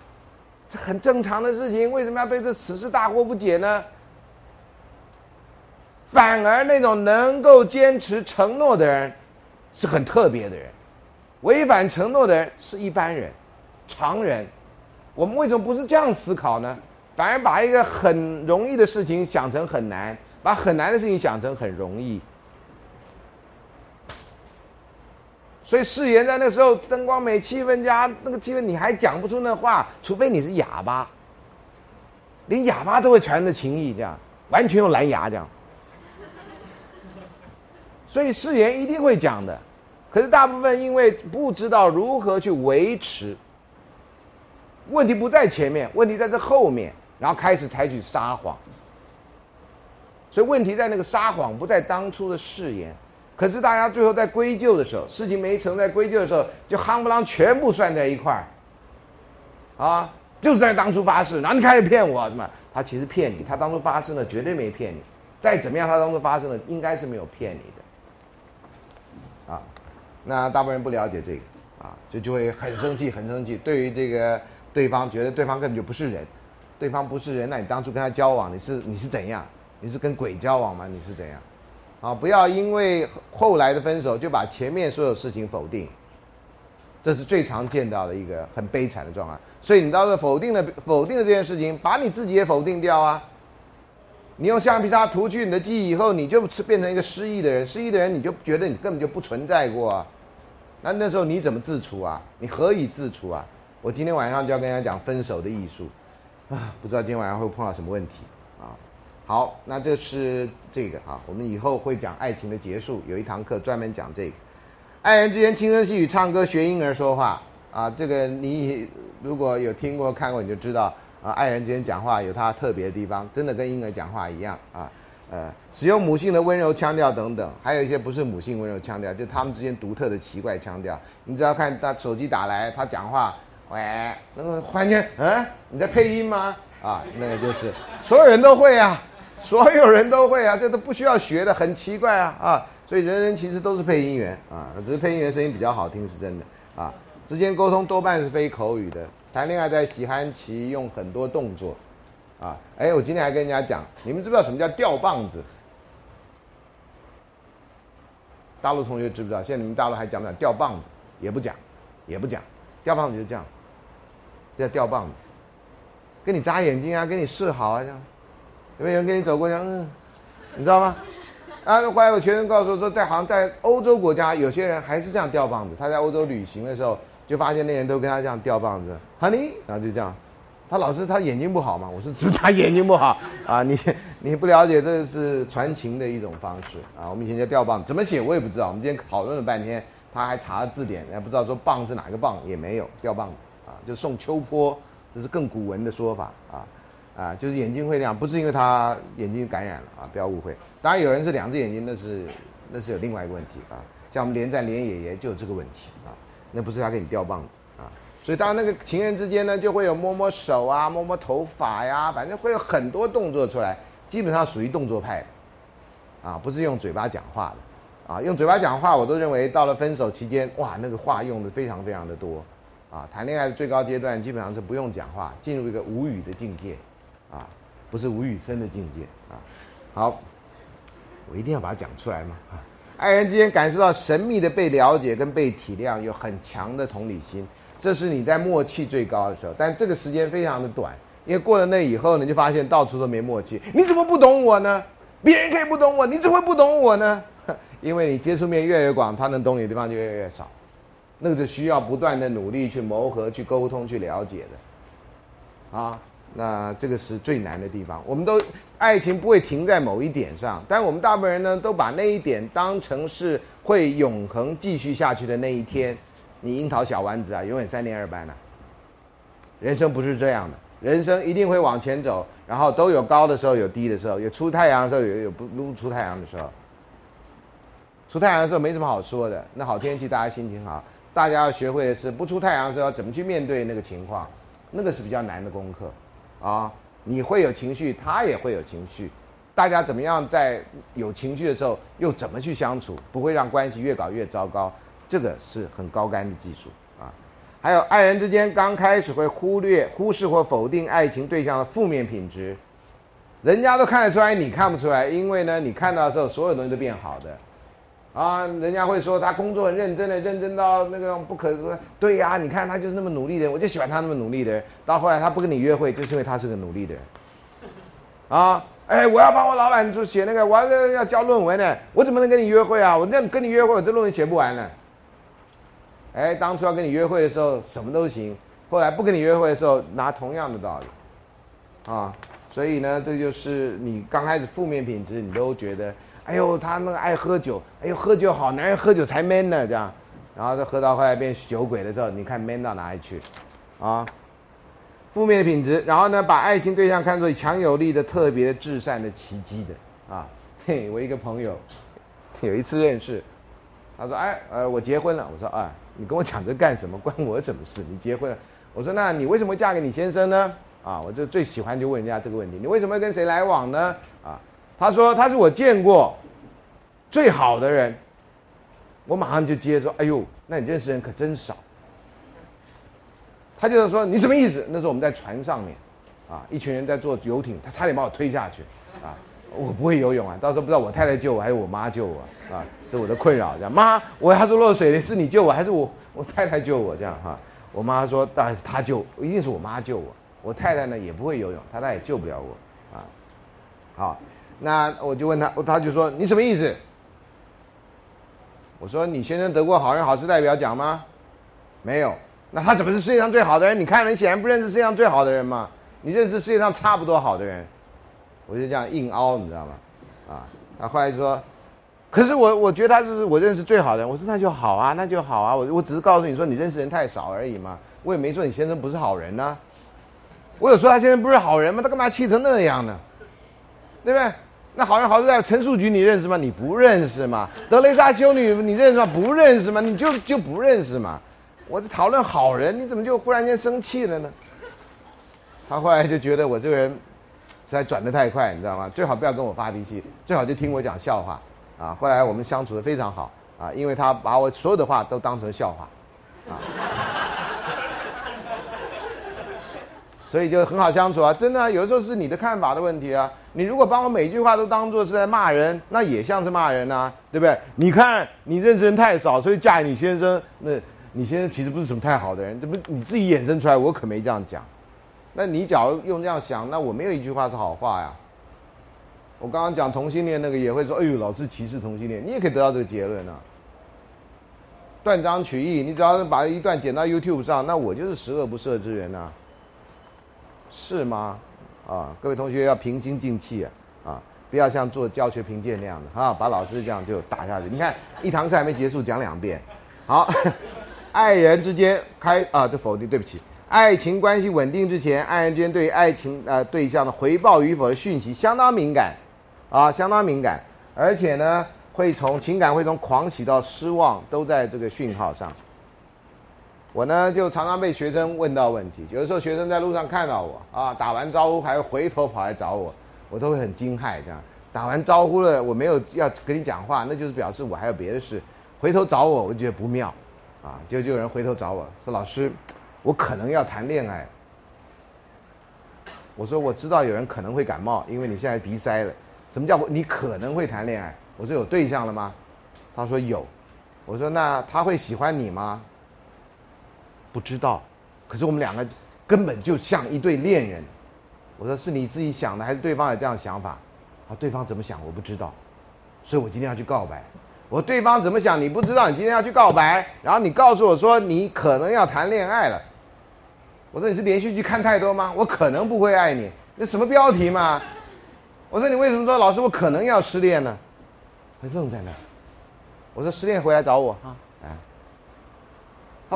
这很正常的事情，为什么要对这此事大惑不解呢？反而那种能够坚持承诺的人，是很特别的人，违反承诺的人是一般人、常人。我们为什么不是这样思考呢？反而把一个很容易的事情想成很难，把很难的事情想成很容易。所以誓言在那时候灯光美、气氛佳，那个气氛你还讲不出那话，除非你是哑巴，连哑巴都会传的情意，这样完全用蓝牙这样。所以誓言一定会讲的，可是大部分因为不知道如何去维持，问题不在前面，问题在这后面，然后开始采取撒谎。所以问题在那个撒谎，不在当初的誓言。可是大家最后在归咎的时候，事情没成，在归咎的时候，就夯不啷全部算在一块儿，啊，就在当初发誓，然后你开始骗我，什么？他其实骗你，他当初发誓呢，绝对没骗你。再怎么样，他当初发誓呢，应该是没有骗你的，啊，那大部分人不了解这个，啊，就就会很生气，很生气。对于这个对方，觉得对方根本就不是人，对方不是人，那你当初跟他交往，你是你是怎样？你是跟鬼交往吗？你是怎样？啊，不要因为后来的分手就把前面所有事情否定，这是最常见到的一个很悲惨的状况。所以你到时候否定了否定了这件事情，把你自己也否定掉啊！你用橡皮擦涂去你的记忆以后，你就变成一个失忆的人。失忆的人，你就觉得你根本就不存在过啊！那那时候你怎么自处啊？你何以自处啊？我今天晚上就要跟大家讲分手的艺术啊！不知道今天晚上会碰到什么问题？好，那这是这个啊，我们以后会讲爱情的结束，有一堂课专门讲这个，爱人之间轻声细语唱歌学婴儿说话啊，这个你如果有听过看过你就知道啊，爱人之间讲话有他特别的地方，真的跟婴儿讲话一样啊，呃，使用母性的温柔腔调等等，还有一些不是母性温柔腔调，就他们之间独特的奇怪腔调。你只要看他手机打来，他讲话，喂，那个忽然间，嗯，你在配音吗？啊，那个就是所有人都会啊，所有人都会啊，这都不需要学的，很奇怪啊啊！所以人人其实都是配音员啊，只是配音员声音比较好听是真的啊。之间沟通多半是非口语的，谈恋爱在喜憨期用很多动作。啊，哎，我今天还跟人家讲，你们知不知道什么叫吊棒子？大陆同学知不知道？现在你们大陆还讲不讲吊棒子？也不讲，也不讲，吊棒子就这样，叫吊棒子，跟你眨眼睛啊，跟你示好啊，这样，有没有人跟你走过这样？嗯，你知道吗？啊，后来有学生告诉我说，在好像在欧洲国家，有些人还是这样吊棒子。他在欧洲旅行的时候，就发现那人都跟他这样吊棒子，Honey，然后就这样。他老师他眼睛不好嘛？我说是他眼睛不好啊？你 你不了解这是传情的一种方式啊。我们以前叫吊棒，怎么写我也不知道。我们今天讨论了半天，他还查了字典，也不知道说棒是哪个棒，也没有吊棒子啊。就送秋波，这是更古文的说法啊啊，就是眼睛会那样，不是因为他眼睛感染了啊，不要误会。当然有人是两只眼睛，那是那是有另外一个问题啊。像我们连战连爷爷就有这个问题啊，那不是他给你掉棒子啊。所以，当那个情人之间呢，就会有摸摸手啊，摸摸头发呀，反正会有很多动作出来，基本上属于动作派，啊，不是用嘴巴讲话的，啊，用嘴巴讲话，我都认为到了分手期间，哇，那个话用的非常非常的多，啊，谈恋爱的最高阶段基本上是不用讲话，进入一个无语的境界，啊，不是吴宇森的境界，啊，好，我一定要把它讲出来嘛，啊，爱人之间感受到神秘的被了解跟被体谅，有很强的同理心。这是你在默契最高的时候，但这个时间非常的短，因为过了那以后呢，就发现到处都没默契。你怎么不懂我呢？别人可以不懂我，你怎么会不懂我呢？因为你接触面越来越广，他能懂你的地方就越来越少。那个是需要不断的努力去磨合、去沟通、去了解的。啊，那这个是最难的地方。我们都爱情不会停在某一点上，但我们大部分人呢，都把那一点当成是会永恒继续下去的那一天。你樱桃小丸子啊，永远三年二班呢。人生不是这样的，人生一定会往前走，然后都有高的时候，有低的时候，有出太阳的时候，有有不不出太阳的时候。出太阳的时候没什么好说的，那好天气大家心情好，大家要学会的是不出太阳的时候怎么去面对那个情况，那个是比较难的功课啊。你会有情绪，他也会有情绪，大家怎么样在有情绪的时候又怎么去相处，不会让关系越搞越糟糕。这个是很高干的技术啊，还有爱人之间刚开始会忽略、忽视或否定爱情对象的负面品质，人家都看得出来，你看不出来，因为呢，你看到的时候，所有东西都变好的，啊，人家会说他工作很认真的，认真到那个不可说，对呀，你看他就是那么努力的人，我就喜欢他那么努力的人，到后来他不跟你约会，就是因为他是个努力的人，啊。哎，我要帮我老板做写那个，我要要交论文呢，我怎么能跟你约会啊？我这样跟你约会，我这论文写不完呢。哎，当初要跟你约会的时候什么都行，后来不跟你约会的时候拿同样的道理，啊，所以呢，这就是你刚开始负面品质，你都觉得，哎呦，他那个爱喝酒，哎呦，喝酒好，男人喝酒才 man 呢，这样，然后再喝到后来变酒鬼的时候，你看 man 到哪里去，啊，负面的品质，然后呢，把爱情对象看作强有力的、特别的至善的、奇迹的，啊，嘿，我一个朋友，有一次认识，他说，哎，呃，我结婚了，我说，啊。你跟我讲这干什么？关我什么事？你结婚了，我说那你为什么嫁给你先生呢？啊，我就最喜欢就问人家这个问题，你为什么要跟谁来往呢？他说他是我见过最好的人，我马上就接说，哎呦，那你认识人可真少。他就是说你什么意思？那时候我们在船上面，啊，一群人在坐游艇，他差点把我推下去，啊，我不会游泳啊，到时候不知道我太太救我还是我妈救我。啊，是我的困扰，这样妈，我要是落水的，是你救我还是我我太太救我这样哈？我妈说当然是她救，一定是我妈救我。我太太呢也不会游泳，她她也救不了我啊。好，那我就问他，他就说你什么意思？我说你先生得过好人好事代表奖吗？没有，那他怎么是世界上最好的人？你看你显然不认识世界上最好的人嘛，你认识世界上差不多好的人。我就这样硬凹，你知道吗？啊，他后来说。可是我我觉得他是我认识最好的人，我说那就好啊，那就好啊，我我只是告诉你说你认识人太少而已嘛，我也没说你先生不是好人呐，我有说他先生不是好人吗？他干嘛气成那样呢？对不对？那好人好事在陈树菊你认识吗？你不认识吗？德雷莎修女你认识吗？不认识吗？你就就不认识吗？我在讨论好人，你怎么就忽然间生气了呢？他后来就觉得我这个人实在转得太快，你知道吗？最好不要跟我发脾气，最好就听我讲笑话啊。后来我们相处的非常好啊，因为他把我所有的话都当成笑话啊，所以就很好相处啊。真的，有的时候是你的看法的问题啊。你如果把我每句话都当做是在骂人，那也像是骂人呐，对不对？你看你认识人太少，所以嫁给你先生，那你先生其实不是什么太好的人，这不你自己衍生出来，我可没这样讲。那你假如用这样想，那我没有一句话是好话呀。我刚刚讲同性恋那个也会说，哎呦，老是歧视同性恋，你也可以得到这个结论啊。断章取义，你只要是把一段剪到 YouTube 上，那我就是十恶不赦之人呐，是吗？啊，各位同学要平心静气啊，啊，不要像做教学评鉴那样的啊，把老师这样就打下去。你看一堂课还没结束，讲两遍。好，爱人之间开啊，这否定，对不起。爱情关系稳定之前，爱人之间对于爱情呃对象的回报与否的讯息相当敏感，啊，相当敏感，而且呢，会从情感会从狂喜到失望，都在这个讯号上。我呢，就常常被学生问到问题。有的时候，学生在路上看到我啊，打完招呼还回头跑来找我，我都会很惊骇。这样打完招呼了，我没有要跟你讲话，那就是表示我还有别的事。回头找我，我觉得不妙，啊，就就有人回头找我说：“老师，我可能要谈恋爱。”我说：“我知道有人可能会感冒，因为你现在鼻塞了。什么叫你可能会谈恋爱？”我说：“有对象了吗？”他说：“有。”我说：“那他会喜欢你吗？”不知道，可是我们两个根本就像一对恋人。我说是你自己想的，还是对方有这样想法？啊，对方怎么想我不知道，所以我今天要去告白。我对方怎么想你不知道，你今天要去告白，然后你告诉我说你可能要谈恋爱了。我说你是连续剧看太多吗？我可能不会爱你，那什么标题嘛？我说你为什么说老师我可能要失恋呢？他愣在那儿。我说失恋回来找我啊。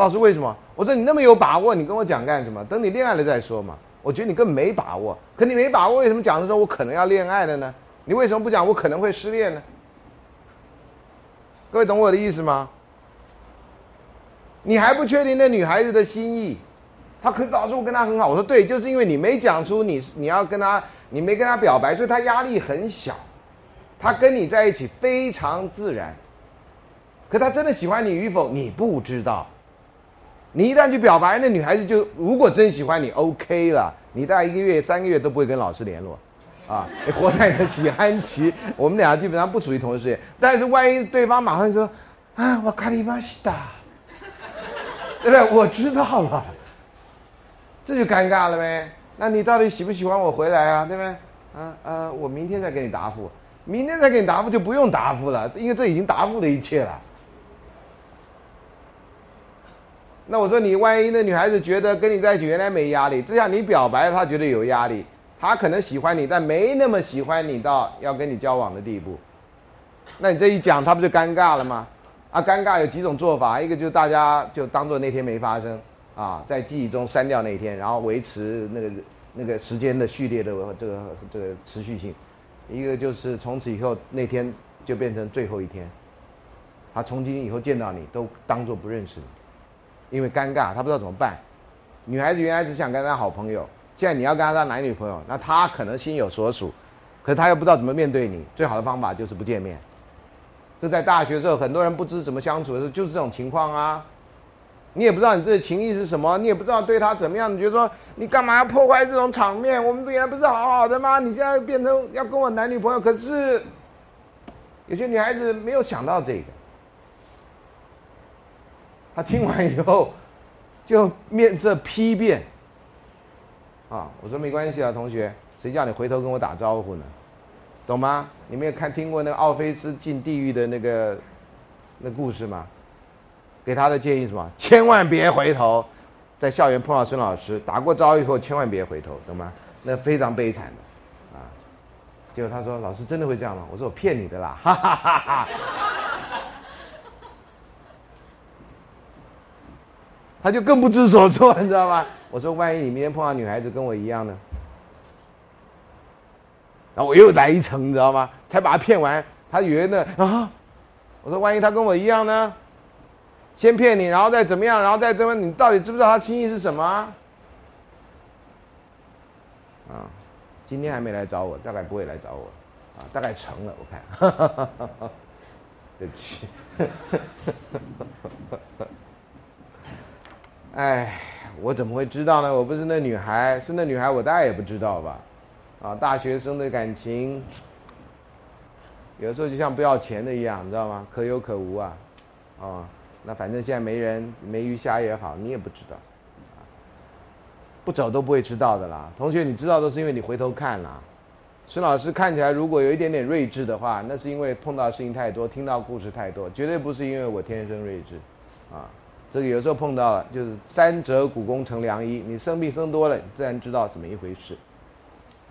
老师为什么？我说你那么有把握，你跟我讲干什么？等你恋爱了再说嘛。我觉得你根本没把握。可你没把握，为什么讲的时候我可能要恋爱了呢？你为什么不讲我可能会失恋呢？各位懂我的意思吗？你还不确定那女孩子的心意，她可是老师我跟她很好。我说对，就是因为你没讲出你你要跟她，你没跟她表白，所以她压力很小。她跟你在一起非常自然。可她真的喜欢你与否，你不知道。你一旦去表白，那女孩子就如果真喜欢你，OK 了。你大概一个月、三个月都不会跟老师联络，啊，你活在你的喜欢期。我们俩基本上不属于同一世界。但是万一对方马上说，啊，我卡里巴西达，对不对？我知道了，这就尴尬了呗。那你到底喜不喜欢我回来啊？对不对？啊啊，我明天再给你答复，明天再给你答复就不用答复了，因为这已经答复了一切了。那我说你万一那女孩子觉得跟你在一起原来没压力，这下你表白她觉得有压力，她可能喜欢你，但没那么喜欢你到要跟你交往的地步。那你这一讲，她不就尴尬了吗？啊，尴尬有几种做法，一个就是大家就当做那天没发生啊，在记忆中删掉那一天，然后维持那个那个时间的序列的这个这个持续性；一个就是从此以后那天就变成最后一天，他从今以后见到你都当做不认识你。因为尴尬，他不知道怎么办。女孩子原来只想跟他好朋友，现在你要跟他当男女朋友，那他可能心有所属，可是他又不知道怎么面对你。最好的方法就是不见面。这在大学时候，很多人不知怎么相处的时候，就是这种情况啊。你也不知道你这情谊是什么，你也不知道对他怎么样，你觉得说你干嘛要破坏这种场面？我们原来不是好好的吗？你现在变成要跟我男女朋友，可是有些女孩子没有想到这个。他听完以后，就面色批变。啊，我说没关系啊，同学，谁叫你回头跟我打招呼呢？懂吗？你没有看听过那个奥菲斯进地狱的那个那故事吗？给他的建议什么？千万别回头，在校园碰到孙老师，打过招呼以后千万别回头，懂吗？那非常悲惨的，啊。结果他说：“老师真的会这样吗？”我说：“我骗你的啦！”哈哈哈哈。他就更不知所措，你知道吗？我说，万一你明天碰到女孩子跟我一样呢？然后我又来一层，你知道吗？才把他骗完，他以为呢啊，我说万一他跟我一样呢？先骗你，然后再怎么样，然后再怎么，你到底知不知道他心意是什么？啊，今天还没来找我，大概不会来找我，啊，大概成了，我看，对不起，哎，我怎么会知道呢？我不是那女孩，是那女孩，我大概也不知道吧？啊，大学生的感情，有时候就像不要钱的一样，你知道吗？可有可无啊，啊。那反正现在没人没鱼虾也好，你也不知道，啊，不走都不会知道的啦。同学，你知道都是因为你回头看啦。孙老师看起来如果有一点点睿智的话，那是因为碰到事情太多，听到故事太多，绝对不是因为我天生睿智，啊，这个有时候碰到了就是三折股肱成良医，你生病生多了，你自然知道怎么一回事。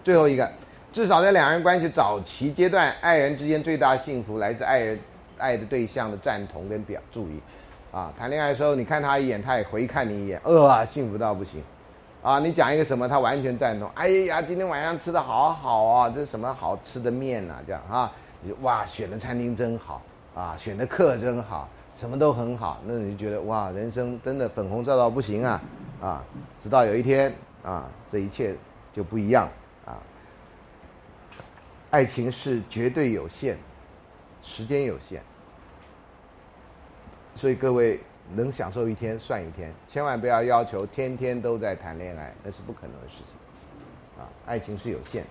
最后一个，至少在两人关系早期阶段，爱人之间最大幸福来自爱人爱的对象的赞同跟表注意。啊，谈恋爱的时候，你看他一眼，他也回看你一眼，呃，幸福到不行，啊，你讲一个什么，他完全赞同。哎呀，今天晚上吃的好好啊，这是什么好吃的面呐？这样啊，你哇，选的餐厅真好啊，选的课真好，什么都很好，那你就觉得哇，人生真的粉红色到不行啊，啊，直到有一天啊，这一切就不一样啊，爱情是绝对有限，时间有限。所以各位能享受一天算一天，千万不要要求天天都在谈恋爱，那是不可能的事情。啊，爱情是有限。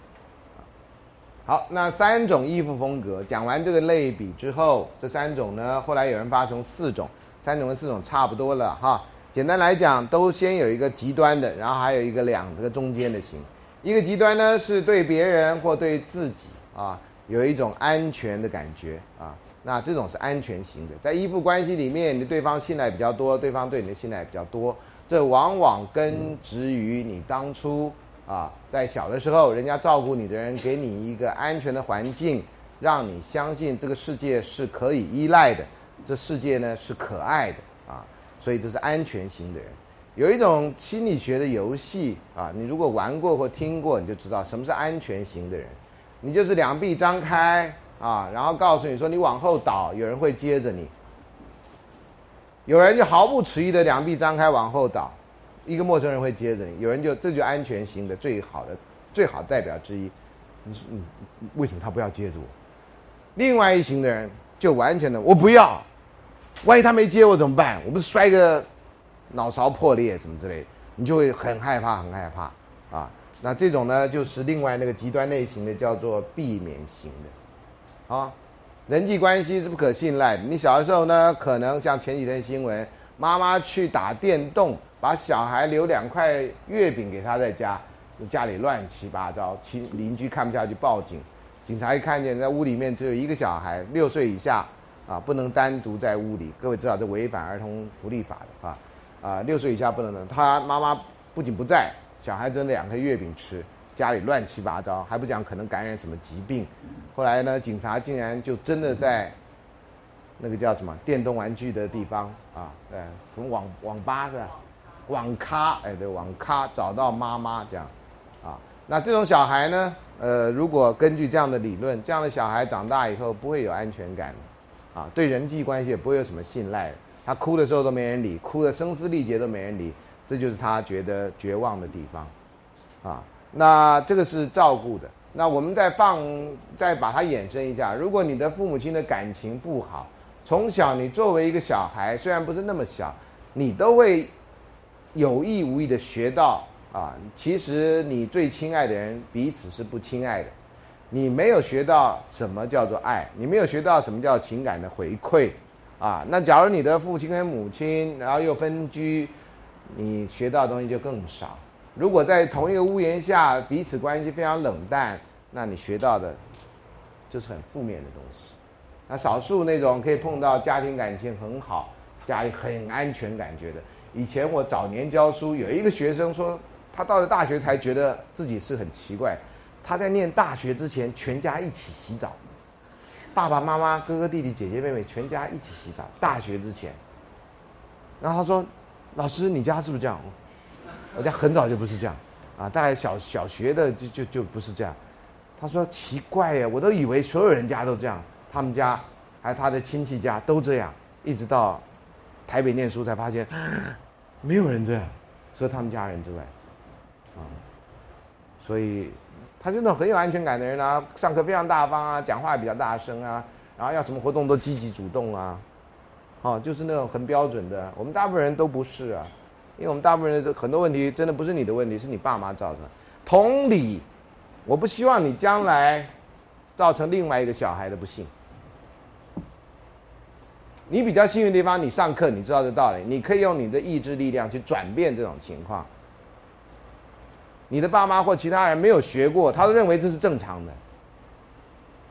好，那三种依附风格讲完这个类比之后，这三种呢，后来有人发成四种，三种跟四种差不多了哈。简单来讲，都先有一个极端的，然后还有一个两个中间的型。一个极端呢，是对别人或对自己啊，有一种安全的感觉啊。那这种是安全型的，在依附关系里面，你对方信赖比较多，对方对你的信赖比较多，这往往根植于你当初啊，在小的时候，人家照顾你的人给你一个安全的环境，让你相信这个世界是可以依赖的，这世界呢是可爱的啊，所以这是安全型的人。有一种心理学的游戏啊，你如果玩过或听过，你就知道什么是安全型的人，你就是两臂张开。啊，然后告诉你说你往后倒，有人会接着你。有人就毫不迟疑的两臂张开往后倒，一个陌生人会接着你。有人就这就安全型的最好的最好代表之一。你说你为什么他不要接着我？另外一型的人就完全的我不要，万一他没接我怎么办？我不是摔个脑勺破裂什么之类的，你就会很害怕很害怕啊。那这种呢就是另外那个极端类型的叫做避免型的。啊，人际关系是不可信赖的。你小的时候呢，可能像前几天新闻，妈妈去打电动，把小孩留两块月饼给他在家，家里乱七八糟，亲邻居看不下去报警，警察一看见在屋里面只有一个小孩，六岁以下，啊，不能单独在屋里。各位知道这违反儿童福利法的啊，啊，六岁以下不能的。他妈妈不仅不在，小孩子两块月饼吃。家里乱七八糟，还不讲可能感染什么疾病。后来呢，警察竟然就真的在那个叫什么电动玩具的地方啊，对，从网网吧是吧？网咖，哎，对，网咖找到妈妈这样，啊，那这种小孩呢，呃，如果根据这样的理论，这样的小孩长大以后不会有安全感，啊，对人际关系也不会有什么信赖，他哭的时候都没人理，哭的声嘶力竭都没人理，这就是他觉得绝望的地方，啊。那这个是照顾的。那我们再放，再把它衍生一下。如果你的父母亲的感情不好，从小你作为一个小孩，虽然不是那么小，你都会有意无意的学到啊，其实你最亲爱的人彼此是不亲爱的。你没有学到什么叫做爱，你没有学到什么叫情感的回馈啊。那假如你的父亲跟母亲，然后又分居，你学到的东西就更少。如果在同一个屋檐下，彼此关系非常冷淡，那你学到的，就是很负面的东西。那少数那种可以碰到家庭感情很好、家里很安全感觉的。以前我早年教书，有一个学生说，他到了大学才觉得自己是很奇怪。他在念大学之前，全家一起洗澡，爸爸妈妈、哥哥弟弟、姐姐妹妹，全家一起洗澡。大学之前，然后他说：“老师，你家是不是这样？”我家很早就不是这样，啊，大概小小学的就就就不是这样。他说奇怪呀，我都以为所有人家都这样，他们家还有他的亲戚家都这样，一直到台北念书才发现没有人这样，除了他们家人之外，啊，所以他就那种很有安全感的人啊，上课非常大方啊，讲话也比较大声啊，然后要什么活动都积极主动啊，哦，就是那种很标准的。我们大部分人都不是啊，因为我们大部分人的很多问题真的不是你的问题，是你爸妈造成的。同理，我不希望你将来造成另外一个小孩的不幸。你比较幸运的地方，你上课你知道这道理，你可以用你的意志力量去转变这种情况。你的爸妈或其他人没有学过，他都认为这是正常的，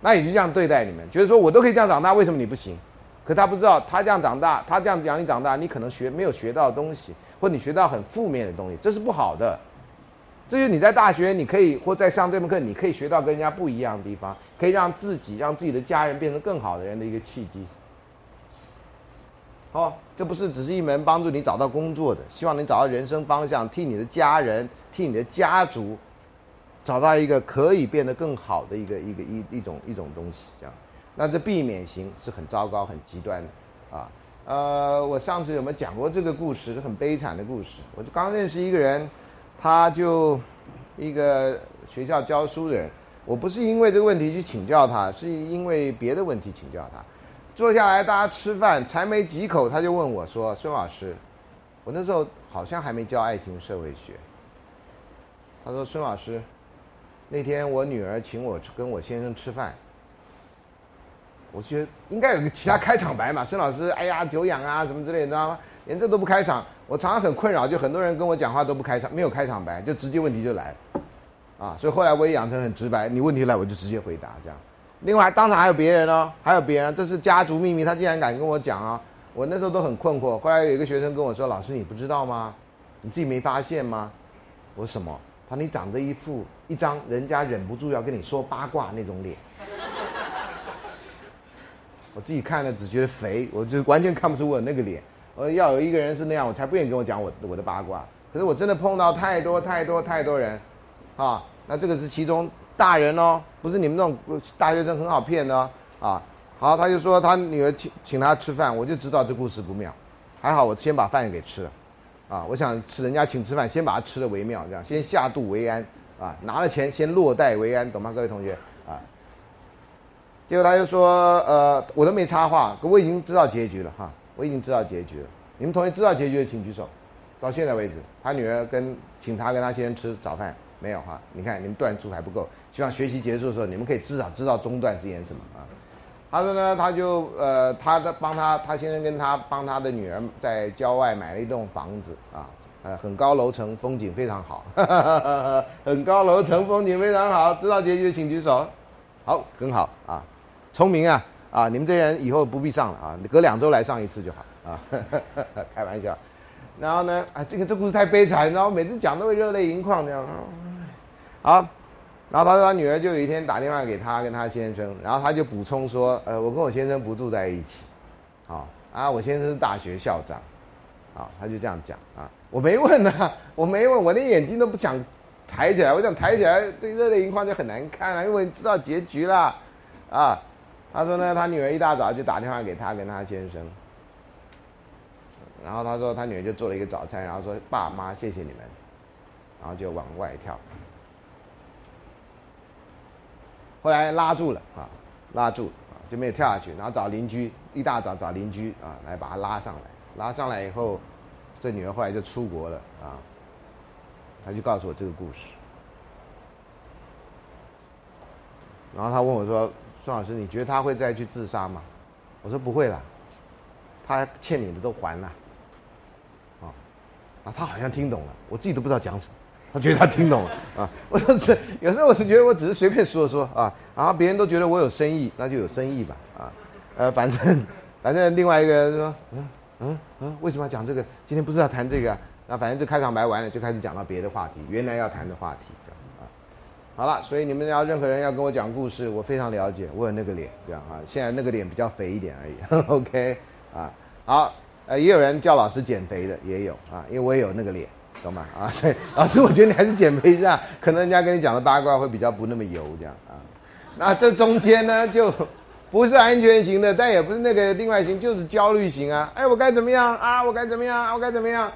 那也就这样对待你们，觉得说我都可以这样长大，为什么你不行？可他不知道，他这样长大，他这样养你长大，你可能学没有学到东西，或你学到很负面的东西，这是不好的。这就是你在大学，你可以或在上这门课，你可以学到跟人家不一样的地方，可以让自己、让自己的家人变成更好的人的一个契机。好，这不是只是一门帮助你找到工作的，希望你找到人生方向，替你的家人、替你的家族找到一个可以变得更好的一个一个一一种一种东西。这样，那这避免型是很糟糕、很极端的啊。呃，我上次有没有讲过这个故事？很悲惨的故事。我就刚认识一个人。他就一个学校教书的人，我不是因为这个问题去请教他，是因为别的问题请教他。坐下来大家吃饭，才没几口，他就问我说：“孙老师，我那时候好像还没教爱情社会学。”他说：“孙老师，那天我女儿请我跟我先生吃饭，我觉得应该有个其他开场白嘛。孙老师，哎呀，久仰啊，什么之类的，知道吗？连这都不开场。”我常常很困扰，就很多人跟我讲话都不开场，没有开场白，就直接问题就来了，啊，所以后来我也养成很直白，你问题来我就直接回答这样。另外，当场还有别人哦，还有别人，这是家族秘密，他竟然敢跟我讲啊！我那时候都很困惑。后来有一个学生跟我说：“老师，你不知道吗？你自己没发现吗？”我说：“什么？”他说：“你长着一副一张人家忍不住要跟你说八卦那种脸。” 我自己看了只觉得肥，我就完全看不出我那个脸。我要有一个人是那样，我才不愿意跟我讲我我的八卦。可是我真的碰到太多太多太多人，啊，那这个是其中大人哦，不是你们那种大学生很好骗的啊。好，他就说他女儿请请他吃饭，我就知道这故事不妙。还好我先把饭给吃了，啊，我想吃人家请吃饭，先把它吃了为妙，这样先下肚为安啊，拿了钱先落袋为安，懂吗，各位同学啊？结果他就说，呃，我都没插话，我已经知道结局了哈。我已经知道结局了，你们同学知道结局的请举手。到现在为止，他女儿跟请他跟他先吃早饭没有哈？你看你们段数还不够，希望学习结束的时候你们可以至少知道中段是演什么啊？他说呢，他就呃，他的帮他他先生跟他帮他的女儿在郊外买了一栋房子啊，呃，很高楼层，风景非常好，很高楼层，风景非常好。知道结局请举手。好，很好啊，聪明啊。啊，你们这些人以后不必上了啊，隔两周来上一次就好啊，开玩笑。然后呢，啊，这个这故事太悲惨，然后每次讲都会热泪盈眶这样。好，然后他说他女儿就有一天打电话给他跟他先生，然后他就补充说，呃，我跟我先生不住在一起，好啊，我先生是大学校长，啊，他就这样讲。啊，我没问呢，我没问，我连眼睛都不想抬起来，我想抬起来，对热泪盈眶就很难看了，因为你知道结局了，啊。他说呢，他女儿一大早就打电话给他跟他先生，然后他说他女儿就做了一个早餐，然后说爸妈谢谢你们，然后就往外跳，后来拉住了啊，拉住啊就没有跳下去，然后找邻居一大早找邻居啊来把他拉上来，拉上来以后，这女儿后来就出国了啊，他就告诉我这个故事，然后他问我说。孙老师，你觉得他会再去自杀吗？我说不会了，他欠你的都还了。啊，啊，他好像听懂了，我自己都不知道讲什么，他觉得他听懂了啊。我说是，有时候我是觉得我只是随便说说啊，然后别人都觉得我有深意，那就有深意吧啊。呃，反正 反正另外一个人说，嗯嗯嗯，为什么要讲这个？今天不是要谈这个？那反正这开场白完了，就开始讲到别的话题，原来要谈的话题。好了，所以你们要任何人要跟我讲故事，我非常了解，我有那个脸，这样啊。现在那个脸比较肥一点而已，OK 啊。好，呃，也有人叫老师减肥的，也有啊，因为我也有那个脸懂吗？啊，所以老师，我觉得你还是减肥一下，可能人家跟你讲的八卦会比较不那么油这样啊。那这中间呢，就不是安全型的，但也不是那个另外型，就是焦虑型啊。哎，我该怎么样啊？我该怎么样？我该怎么样？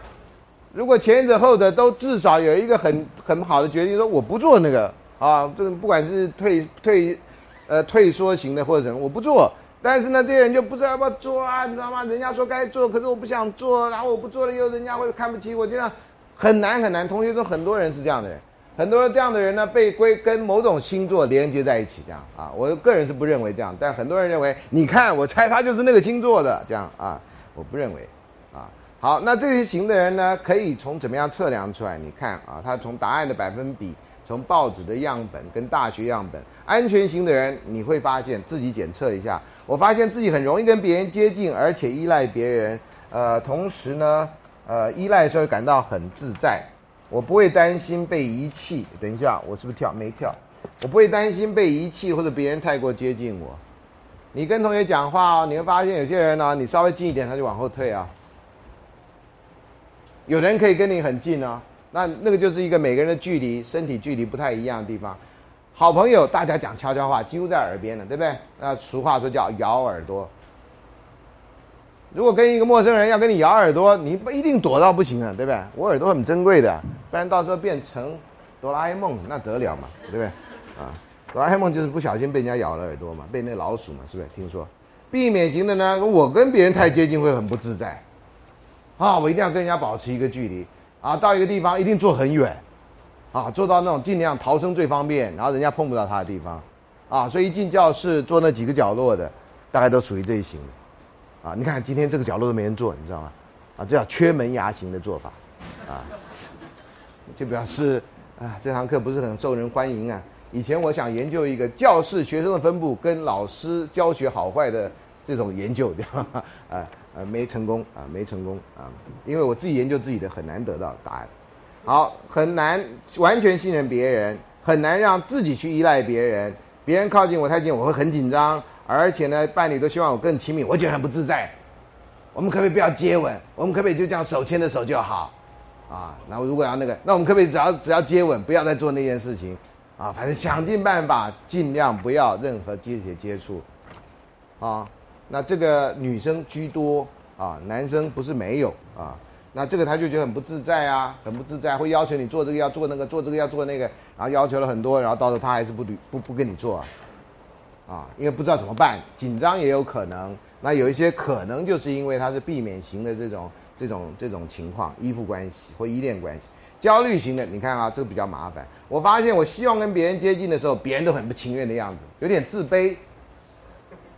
如果前者后者都至少有一个很很好的决定，说我不做那个啊，这个不管是退退呃退缩型的或者什么，我不做。但是呢，这些人就不知道要不要做啊，你知道吗？人家说该做，可是我不想做，然后我不做了以后，人家会看不起我，这样很难很难。同学中很多人是这样的人，很多这样的人呢，被归跟某种星座连接在一起，这样啊。我个人是不认为这样，但很多人认为，你看，我猜他就是那个星座的，这样啊，我不认为啊。好，那这些型的人呢，可以从怎么样测量出来？你看啊，他从答案的百分比。从报纸的样本跟大学样本，安全型的人，你会发现自己检测一下，我发现自己很容易跟别人接近，而且依赖别人，呃，同时呢，呃，依赖的时候感到很自在，我不会担心被遗弃。等一下，我是不是跳？没跳。我不会担心被遗弃或者别人太过接近我。你跟同学讲话哦，你会发现有些人呢，你稍微近一点他就往后退啊。有人可以跟你很近啊。那那个就是一个每个人的距离、身体距离不太一样的地方。好朋友，大家讲悄悄话，几乎在耳边了，对不对？那俗话说叫咬耳朵。如果跟一个陌生人要跟你咬耳朵，你不一定躲到不行啊，对不对？我耳朵很珍贵的，不然到时候变成哆啦 A 梦那得了嘛，对不对？啊，哆啦 A 梦就是不小心被人家咬了耳朵嘛，被那老鼠嘛，是不是？听说，避免型的呢，我跟别人太接近会很不自在，啊，我一定要跟人家保持一个距离。啊，到一个地方一定坐很远，啊，坐到那种尽量逃生最方便，然后人家碰不到他的地方，啊，所以一进教室坐那几个角落的，大概都属于这一型的，啊，你看今天这个角落都没人坐，你知道吗？啊，这叫缺门牙型的做法，啊，就表示啊，这堂课不是很受人欢迎啊。以前我想研究一个教室学生的分布跟老师教学好坏的这种研究，对吧？啊。呃，没成功啊，没成功啊，因为我自己研究自己的很难得到答案，好，很难完全信任别人，很难让自己去依赖别人，别人靠近我太近，我会很紧张，而且呢，伴侣都希望我更亲密，我觉得很不自在。我们可不可以不要接吻？我们可不可以就这样手牵着手就好？啊，然后如果要那个，那我们可不可以只要只要接吻，不要再做那件事情？啊，反正想尽办法，尽量不要任何肢体接触，啊。那这个女生居多啊，男生不是没有啊。那这个他就觉得很不自在啊，很不自在，会要求你做这个要做那个，做这个要做那个，然后要求了很多，然后到时候他还是不不不跟你做啊，啊，因为不知道怎么办，紧张也有可能。那有一些可能就是因为他是避免型的这种这种这种情况，依附关系或依恋关系，焦虑型的，你看啊，这个比较麻烦。我发现我希望跟别人接近的时候，别人都很不情愿的样子，有点自卑。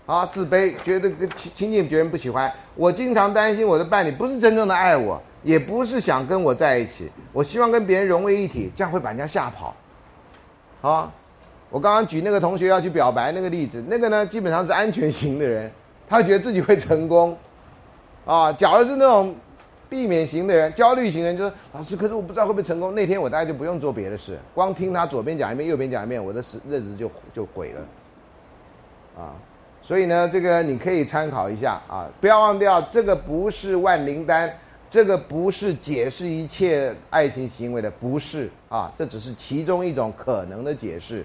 啊，自卑，觉得亲亲近别人不喜欢。我经常担心我的伴侣不是真正的爱我，也不是想跟我在一起。我希望跟别人融为一体，这样会把人家吓跑。啊，我刚刚举那个同学要去表白那个例子，那个呢基本上是安全型的人，他觉得自己会成功。啊，假如是那种避免型的人、焦虑型人，就说老师，可是我不知道会不会成功。那天我大概就不用做别的事，光听他左边讲一遍，右边讲一遍，我的日日子就就毁了。啊。所以呢，这个你可以参考一下啊，不要忘掉，这个不是万灵丹，这个不是解释一切爱情行为的，不是啊，这只是其中一种可能的解释，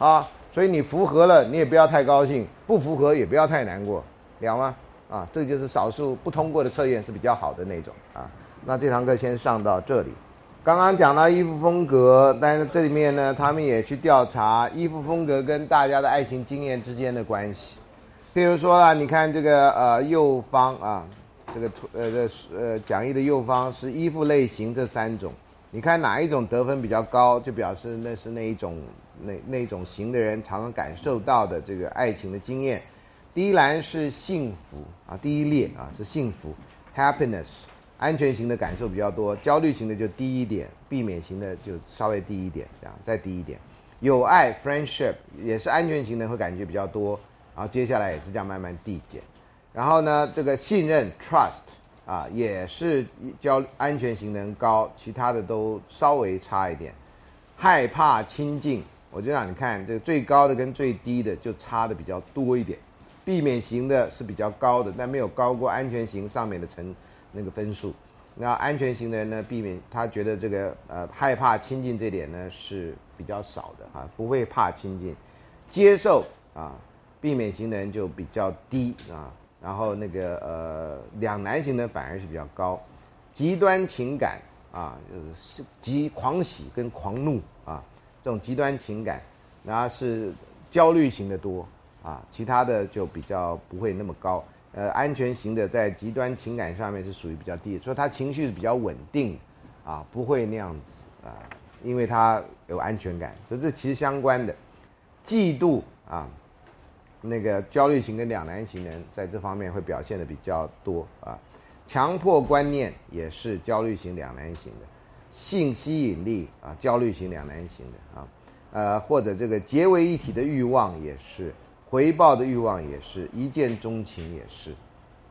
啊，所以你符合了，你也不要太高兴；不符合也不要太难过，了吗？啊，这就是少数不通过的测验是比较好的那种啊。那这堂课先上到这里。刚刚讲到衣服风格，但是这里面呢，他们也去调查衣服风格跟大家的爱情经验之间的关系。譬如说啊，你看这个呃右方啊，这个图呃这呃讲义的右方是衣服类型这三种，你看哪一种得分比较高，就表示那是那一种那那种型的人常常感受到的这个爱情的经验。第一栏是幸福啊，第一列啊是幸福，happiness，安全型的感受比较多，焦虑型的就低一点，避免型的就稍微低一点，这样再低一点。友爱 friendship 也是安全型的会感觉比较多。然后接下来也是这样慢慢递减，然后呢，这个信任 trust 啊，也是交安全型的人高，其他的都稍微差一点。害怕亲近，我就让你看这个最高的跟最低的就差的比较多一点。避免型的是比较高的，但没有高过安全型上面的成那个分数。那安全型的人呢，避免他觉得这个呃害怕亲近这点呢是比较少的啊，不会怕亲近，接受啊，避免型的人就比较低啊，然后那个呃两难型的反而是比较高，极端情感啊，就是极狂喜跟狂怒，这种极端情感，然后是焦虑型的多啊，其他的就比较不会那么高。呃，安全型的在极端情感上面是属于比较低，所以他情绪是比较稳定，啊，不会那样子啊，因为他有安全感，所以这其实相关的。嫉妒啊，那个焦虑型跟两难型人在这方面会表现的比较多啊。强迫观念也是焦虑型两难型的，性吸引力啊，焦虑型两难型的啊，呃，或者这个结为一体的欲望也是。回报的欲望也是一见钟情，也是，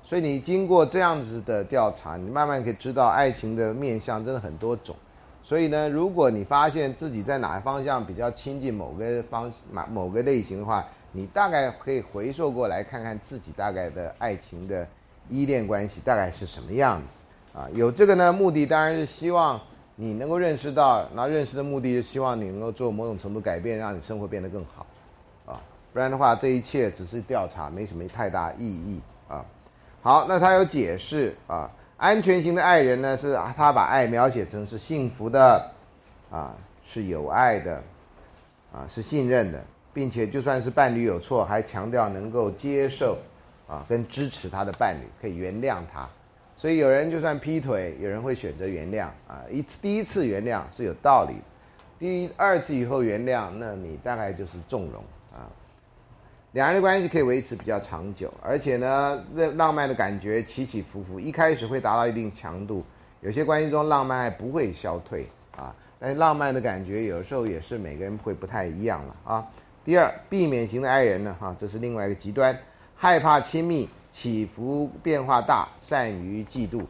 所以你经过这样子的调查，你慢慢可以知道爱情的面相真的很多种。所以呢，如果你发现自己在哪个方向比较亲近某个方某某个类型的话，你大概可以回溯过来看看自己大概的爱情的依恋关系大概是什么样子啊？有这个呢目的当然是希望你能够认识到，那认识的目的是希望你能够做某种程度改变，让你生活变得更好。啊不然的话，这一切只是调查，没什么太大意义啊。好，那他有解释啊，安全型的爱人呢，是他把爱描写成是幸福的，啊，是有爱的，啊，是信任的，并且就算是伴侣有错，还强调能够接受，啊，跟支持他的伴侣，可以原谅他。所以有人就算劈腿，有人会选择原谅啊。一次第一次原谅是有道理，第二次以后原谅，那你大概就是纵容啊。两人的关系可以维持比较长久，而且呢，浪浪漫的感觉起起伏伏，一开始会达到一定强度，有些关系中浪漫不会消退啊，但是浪漫的感觉有时候也是每个人会不太一样了啊。第二，避免型的爱人呢，哈，这是另外一个极端，害怕亲密，起伏变化大，善于嫉妒。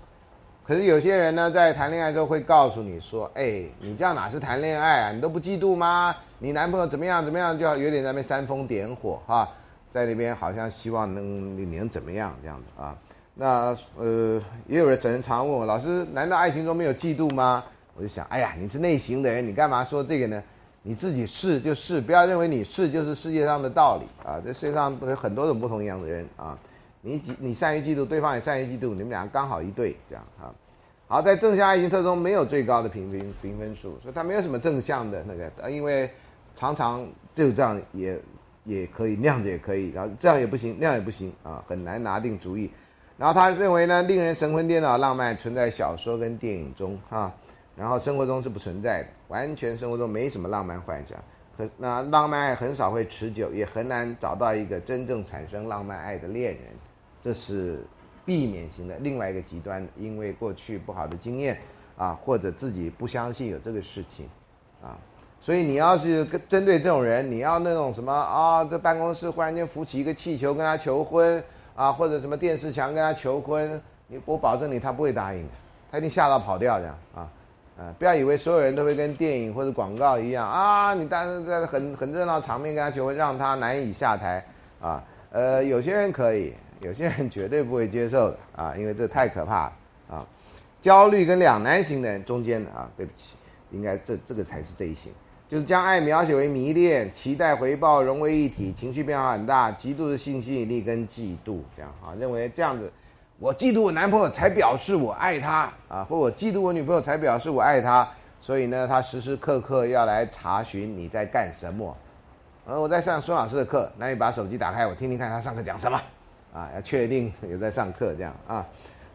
可是有些人呢，在谈恋爱之后会告诉你说，哎，你这样哪是谈恋爱啊？你都不嫉妒吗？你男朋友怎么样怎么样，就要有点在那边煽风点火哈，在那边好像希望能你能怎么样这样子啊？那呃，也有人常常问我，老师，难道爱情中没有嫉妒吗？我就想，哎呀，你是内行的人，你干嘛说这个呢？你自己是就是，不要认为你是就是世界上的道理啊。这世界上有很多种不同样的人啊。你几你善于嫉妒，对方也善于嫉妒，你们俩刚好一对这样啊。好，在正向爱情特中没有最高的评分评分数，所以它没有什么正向的那个，因为。常常就这样也也可以，那样子也可以，然后这样也不行，那样也不行啊，很难拿定主意。然后他认为呢，令人神魂颠倒浪漫存在小说跟电影中哈，然后生活中是不存在的，完全生活中没什么浪漫幻想。可那浪漫爱很少会持久，也很难找到一个真正产生浪漫爱的恋人，这是避免型的另外一个极端，因为过去不好的经验啊，或者自己不相信有这个事情啊。所以你要是跟针对这种人，你要那种什么啊？这办公室忽然间浮起一个气球跟他求婚啊，或者什么电视墙跟他求婚，你我保证你他不会答应，他一定吓到跑掉这样啊，呃，不要以为所有人都会跟电影或者广告一样啊，你但是在很很热闹场面跟他求婚，让他难以下台啊。呃，有些人可以，有些人绝对不会接受的啊，因为这太可怕了啊。焦虑跟两难型的人中间的啊，对不起，应该这这个才是这一型。就是将爱描写为迷恋、期待回报融为一体，情绪变化很大，极度的性吸引力跟嫉妒，这样啊，认为这样子，我嫉妒我男朋友才表示我爱他啊，或我嫉妒我女朋友才表示我爱他，所以呢，他时时刻刻要来查询你在干什么。呃，我在上孙老师的课，那你把手机打开，我听听看他上课讲什么，啊，要确定 有在上课这样啊，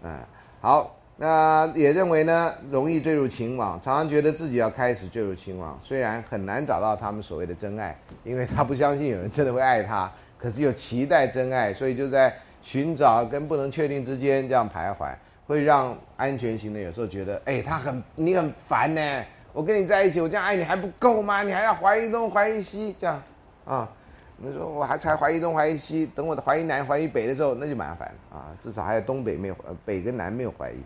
嗯，好。那也认为呢，容易坠入情网，常常觉得自己要开始坠入情网，虽然很难找到他们所谓的真爱，因为他不相信有人真的会爱他，可是又期待真爱，所以就在寻找跟不能确定之间这样徘徊，会让安全型的有时候觉得，哎，他很你很烦呢，我跟你在一起，我这样爱你还不够吗？你还要怀疑东怀疑西这样，啊，你说我还才怀疑东怀疑西，等我的怀疑南怀疑北的时候，那就麻烦了啊，至少还有东北没有，呃，北跟南没有怀疑。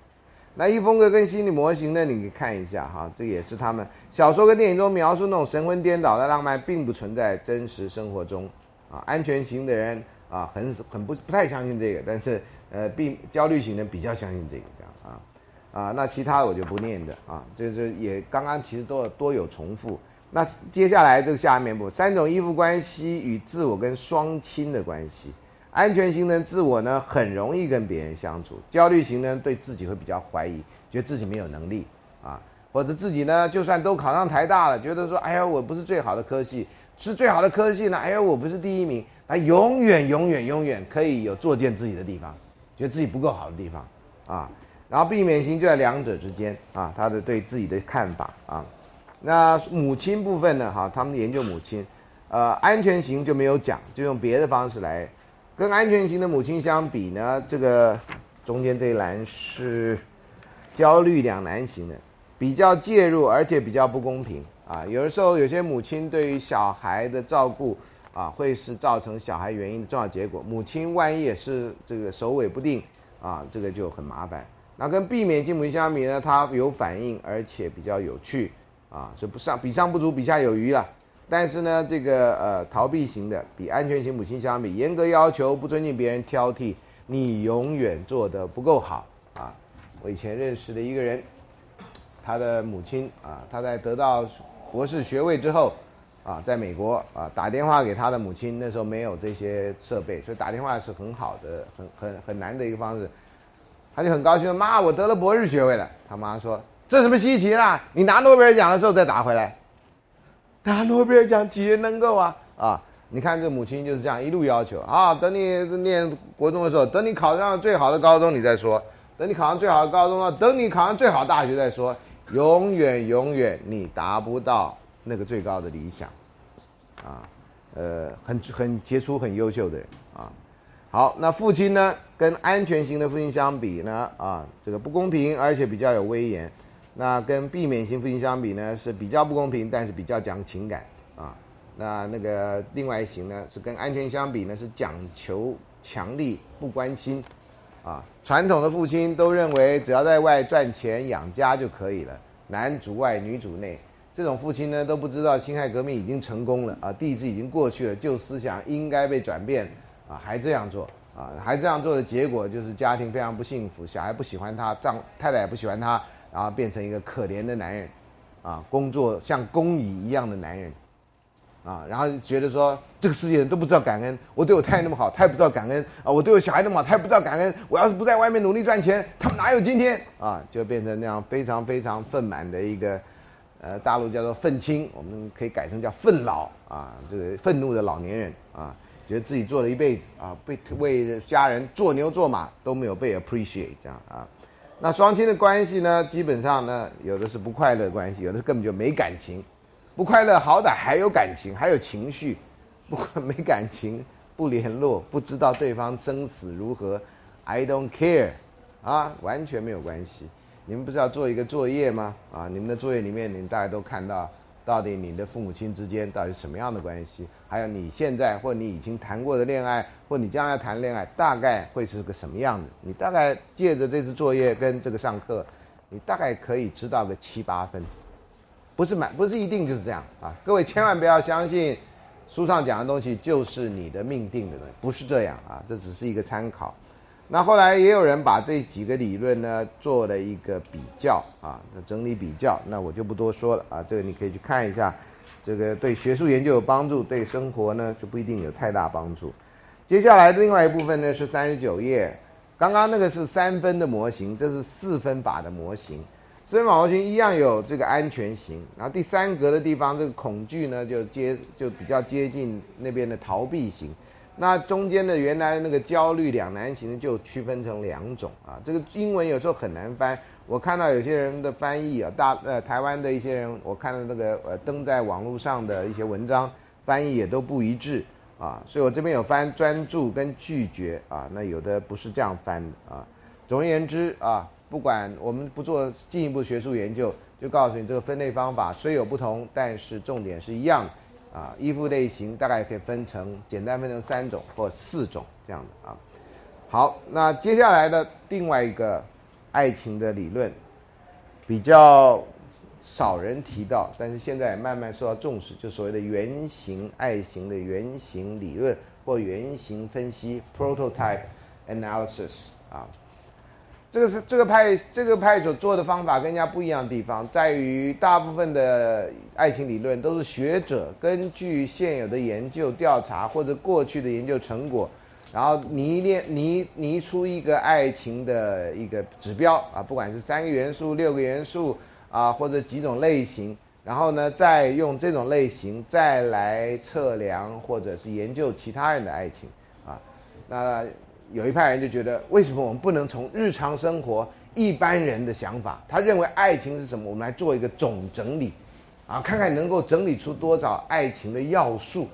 那一风格跟心理模型呢？你可以看一下哈，这也是他们小说跟电影中描述那种神魂颠倒的浪漫，并不存在真实生活中啊。安全型的人啊，很很不不太相信这个，但是呃，并焦虑型的比较相信这个这样啊啊，那其他的我就不念的啊，就是也刚刚其实都多有重复。那接下来这个下面部三种依附关系与自我跟双亲的关系，安全型的自我呢很容易跟别人相处，焦虑型呢对自己会比较怀疑，觉得自己没有能力啊，或者自己呢就算都考上台大了，觉得说哎呀我不是最好的科系，是最好的科系呢，哎呀我不是第一名，啊永远永远永远可以有作践自己的地方，觉得自己不够好的地方啊。然后避免型就在两者之间啊，他的对自己的看法啊。那母亲部分呢？哈，他们研究母亲，呃，安全型就没有讲，就用别的方式来跟安全型的母亲相比呢。这个中间这一栏是焦虑两难型的，比较介入，而且比较不公平啊。有的时候有些母亲对于小孩的照顾啊，会是造成小孩原因的重要结果。母亲万一也是这个首尾不定啊，这个就很麻烦。那跟避免性母亲相比呢，它有反应，而且比较有趣啊，是不上比上不足，比下有余了。但是呢，这个呃逃避型的比安全型母亲相比，严格要求，不尊敬别人，挑剔，你永远做得不够好啊。我以前认识的一个人，他的母亲啊，他在得到博士学位之后啊，在美国啊打电话给他的母亲，那时候没有这些设备，所以打电话是很好的、很很很难的一个方式。他就很高兴，妈，我得了博士学位了。他妈说：“这什么稀奇啦？你拿诺贝尔奖的时候再打回来。拿诺贝尔奖几人能够啊？啊，你看这母亲就是这样一路要求啊。等你念国中的时候，等你考上最好的高中，你再说；等你考上最好的高中了，等你考上最好大学再说。永远永远你达不到那个最高的理想，啊，呃，很很杰出、很优秀的人啊。”好，那父亲呢？跟安全型的父亲相比呢？啊，这个不公平，而且比较有威严。那跟避免型父亲相比呢，是比较不公平，但是比较讲情感啊。那那个另外一型呢，是跟安全相比呢，是讲求强力，不关心啊。传统的父亲都认为，只要在外赚钱养家就可以了，男主外，女主内。这种父亲呢，都不知道辛亥革命已经成功了啊，帝制已经过去了，旧思想应该被转变。啊，还这样做啊，还这样做的结果就是家庭非常不幸福，小孩不喜欢他，丈太太也不喜欢他，然后变成一个可怜的男人，啊，工作像工蚁一样的男人，啊，然后觉得说这个世界人都不知道感恩，我对我太太那么好，他也不知道感恩啊，我对我小孩那么好，他也不知道感恩，我要是不在外面努力赚钱，他们哪有今天啊？就变成那样非常非常愤满的一个，呃，大陆叫做愤青，我们可以改成叫愤老啊，这个愤怒的老年人啊。觉得自己做了一辈子啊，被为家人做牛做马都没有被 appreciate 这样啊，那双亲的关系呢，基本上呢，有的是不快乐关系，有的根本就没感情，不快乐好歹还有感情，还有情绪，不没感情，不联络，不知道对方生死如何，I don't care，啊，完全没有关系。你们不是要做一个作业吗？啊，你们的作业里面，你们大家都看到。到底你的父母亲之间到底什么样的关系？还有你现在或你已经谈过的恋爱，或你将来谈恋爱，大概会是个什么样的？你大概借着这次作业跟这个上课，你大概可以知道个七八分，不是满，不是一定就是这样啊！各位千万不要相信书上讲的东西就是你的命定的东西，不是这样啊！这只是一个参考。那后来也有人把这几个理论呢做了一个比较啊，那整理比较，那我就不多说了啊，这个你可以去看一下，这个对学术研究有帮助，对生活呢就不一定有太大帮助。接下来另外一部分呢是三十九页，刚刚那个是三分的模型，这是四分法的模型，四分法模型一样有这个安全型，然后第三格的地方这个恐惧呢就接就比较接近那边的逃避型。那中间的原来那个焦虑两难型就区分成两种啊，这个英文有时候很难翻。我看到有些人的翻译啊，大呃台湾的一些人，我看到那个呃登在网络上的一些文章翻译也都不一致啊，所以我这边有翻专注跟拒绝啊，那有的不是这样翻的啊。总而言之啊，不管我们不做进一步学术研究，就告诉你这个分类方法虽有不同，但是重点是一样。啊，依附类型大概可以分成简单分成三种或四种这样的啊。好，那接下来的另外一个爱情的理论比较少人提到，但是现在慢慢受到重视，就所谓的原型爱情的原型理论或原型分析 （prototype analysis） 啊。这个是这个派这个派所做的方法跟人家不一样的地方，在于大部分的爱情理论都是学者根据现有的研究调查或者过去的研究成果，然后拟练拟拟出一个爱情的一个指标啊，不管是三个元素、六个元素啊，或者几种类型，然后呢，再用这种类型再来测量或者是研究其他人的爱情啊，那。有一派人就觉得，为什么我们不能从日常生活一般人的想法？他认为爱情是什么？我们来做一个总整理，啊，看看能够整理出多少爱情的要素。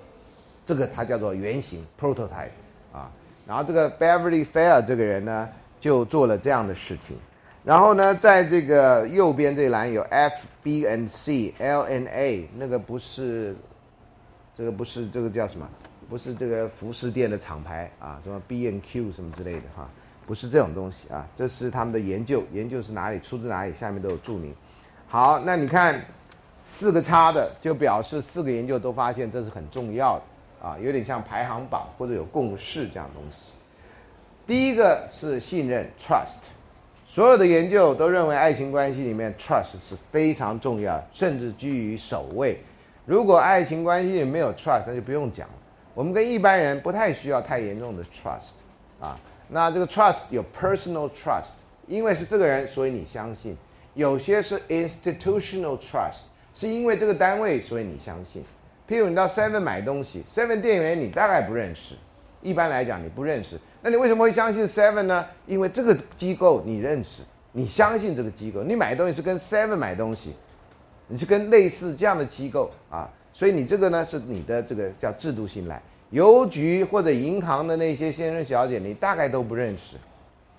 这个他叫做原型 （prototype） 啊。然后这个 Beverly Fair 这个人呢，就做了这样的事情。然后呢，在这个右边这栏有 F、B、N、C、L、N、A，那个不是，这个不是这个叫什么？不是这个服饰店的厂牌啊，什么 B N Q 什么之类的哈，不是这种东西啊，这是他们的研究，研究是哪里出自哪里，下面都有注明。好，那你看四个叉的，就表示四个研究都发现这是很重要的啊，有点像排行榜或者有共识这样东西。第一个是信任 （trust），所有的研究都认为爱情关系里面 trust 是非常重要，甚至居于首位。如果爱情关系里没有 trust，那就不用讲了。我们跟一般人不太需要太严重的 trust，啊，那这个 trust 有 personal trust，因为是这个人，所以你相信；有些是 institutional trust，是因为这个单位，所以你相信。譬如你到 Seven 买东西，Seven 店员你大概不认识，一般来讲你不认识，那你为什么会相信 Seven 呢？因为这个机构你认识，你相信这个机构，你买东西是跟 Seven 买东西，你是跟类似这样的机构啊。所以你这个呢是你的这个叫制度信赖，邮局或者银行的那些先生小姐，你大概都不认识，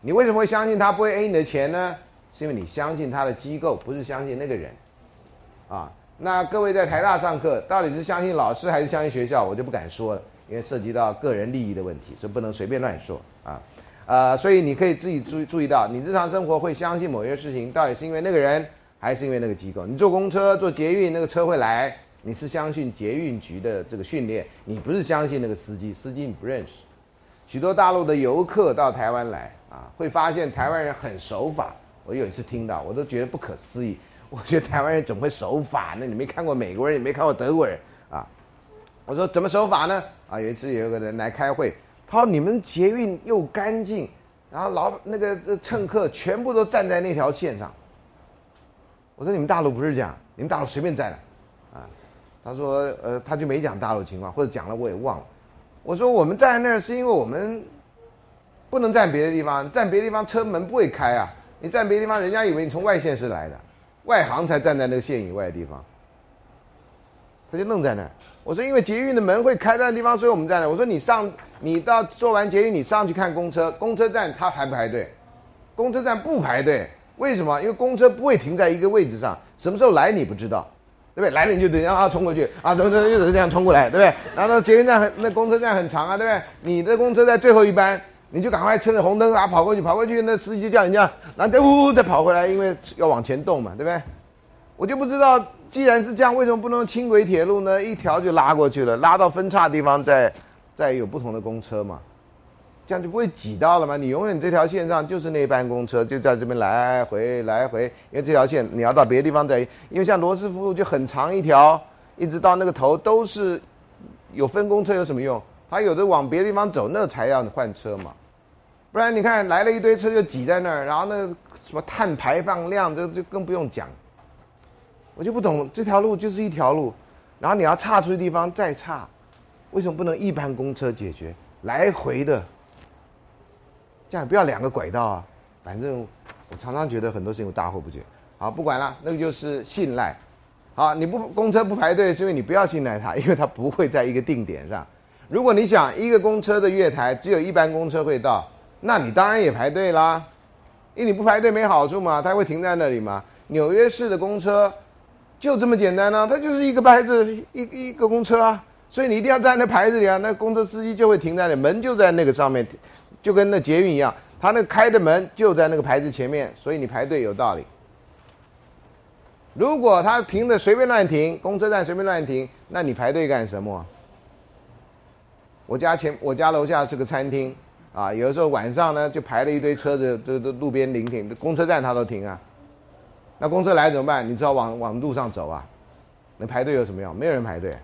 你为什么会相信他不会 A 你的钱呢？是因为你相信他的机构，不是相信那个人，啊，那各位在台大上课，到底是相信老师还是相信学校，我就不敢说了，因为涉及到个人利益的问题，所以不能随便乱说啊，呃，所以你可以自己注意注意到，你日常生活会相信某些事情，到底是因为那个人，还是因为那个机构？你坐公车、坐捷运，那个车会来。你是相信捷运局的这个训练，你不是相信那个司机，司机你不认识。许多大陆的游客到台湾来啊，会发现台湾人很守法。我有一次听到，我都觉得不可思议。我觉得台湾人怎么会守法呢？你没看过美国人，也没看过德国人啊。我说怎么守法呢？啊，有一次有一个人来开会，他说你们捷运又干净，然后老那个乘客全部都站在那条线上。我说你们大陆不是这样，你们大陆随便站的。他说：“呃，他就没讲大陆情况，或者讲了我也忘了。我说我们站在那儿是因为我们不能站别的地方，站别的地方车门不会开啊。你站别的地方，人家以为你从外县市来的，外行才站在那个县以外的地方。他就愣在那儿。我说因为捷运的门会开在地方，所以我们站那。我说你上，你到做完捷运，你上去看公车，公车站他排不排队？公车站不排队，为什么？因为公车不会停在一个位置上，什么时候来你不知道。”对不对？来了你就等让他冲过去啊，等等，又是这样冲过来，对不对？然后那捷运站很，那公车站很长啊，对不对？你的公车在最后一班，你就赶快趁着红灯啊跑过去，跑过去，那司机就叫人家，然后再呜呜再跑回来，因为要往前动嘛，对不对？我就不知道，既然是这样，为什么不能轻轨铁路呢？一条就拉过去了，拉到分叉地方再再有不同的公车嘛？这样就不会挤到了吗？你永远这条线上就是那班公车，就在这边来回来回，因为这条线你要到别的地方再，因为像罗斯福路就很长一条，一直到那个头都是有分公车有什么用？他有的往别的地方走，那才要换车嘛。不然你看来了一堆车就挤在那儿，然后那什么碳排放量这就更不用讲。我就不懂这条路就是一条路，然后你要岔出的地方再岔，为什么不能一班公车解决来回的？这样不要两个轨道啊！反正我常常觉得很多事情我大惑不解。好，不管了，那个就是信赖。好，你不公车不排队，是因为你不要信赖它，因为它不会在一个定点上。如果你想一个公车的月台只有一班公车会到，那你当然也排队啦。因为你不排队没好处嘛，它会停在那里嘛。纽约市的公车就这么简单呢，它就是一个牌子一一个公车啊，所以你一定要站在牌子里啊，那公车司机就会停在那，门就在那个上面。就跟那捷运一样，他那开的门就在那个牌子前面，所以你排队有道理。如果他停的随便乱停，公车站随便乱停，那你排队干什么？我家前我家楼下是个餐厅，啊，有的时候晚上呢就排了一堆车子，这这路边临停，公车站他都停啊。那公车来怎么办？你只好往往路上走啊。那排队有什么用？没有人排队。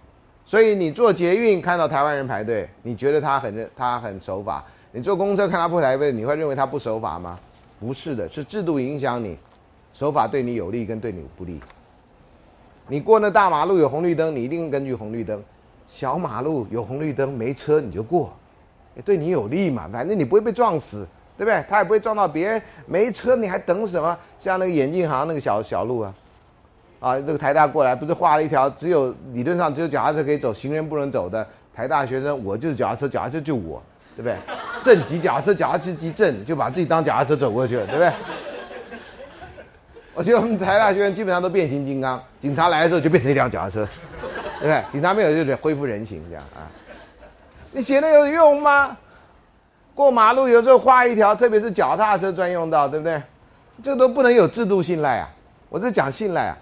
所以你坐捷运看到台湾人排队，你觉得他很他很守法？你坐公车看他不排队，你会认为他不守法吗？不是的，是制度影响你，守法对你有利跟对你不利。你过那大马路有红绿灯，你一定根据红绿灯；小马路有红绿灯没车你就过，对你有利嘛，反正你不会被撞死，对不对？他也不会撞到别人。没车你还等什么？像那个眼镜行那个小小路啊。啊，这个台大过来不是画了一条只有理论上只有脚踏车可以走，行人不能走的台大学生，我就是脚踏车，脚踏车就我，对不对？正极脚踏车，脚踏车极正，就把自己当脚踏车走过去了，对不对？我觉得我们台大学生基本上都变形金刚，警察来的时候就变成一辆脚踏车，对不对？警察没有就得恢复人形这样啊。你写的有用吗？过马路有时候画一条，特别是脚踏车专用道，对不对？这都不能有制度信赖啊！我是讲信赖啊。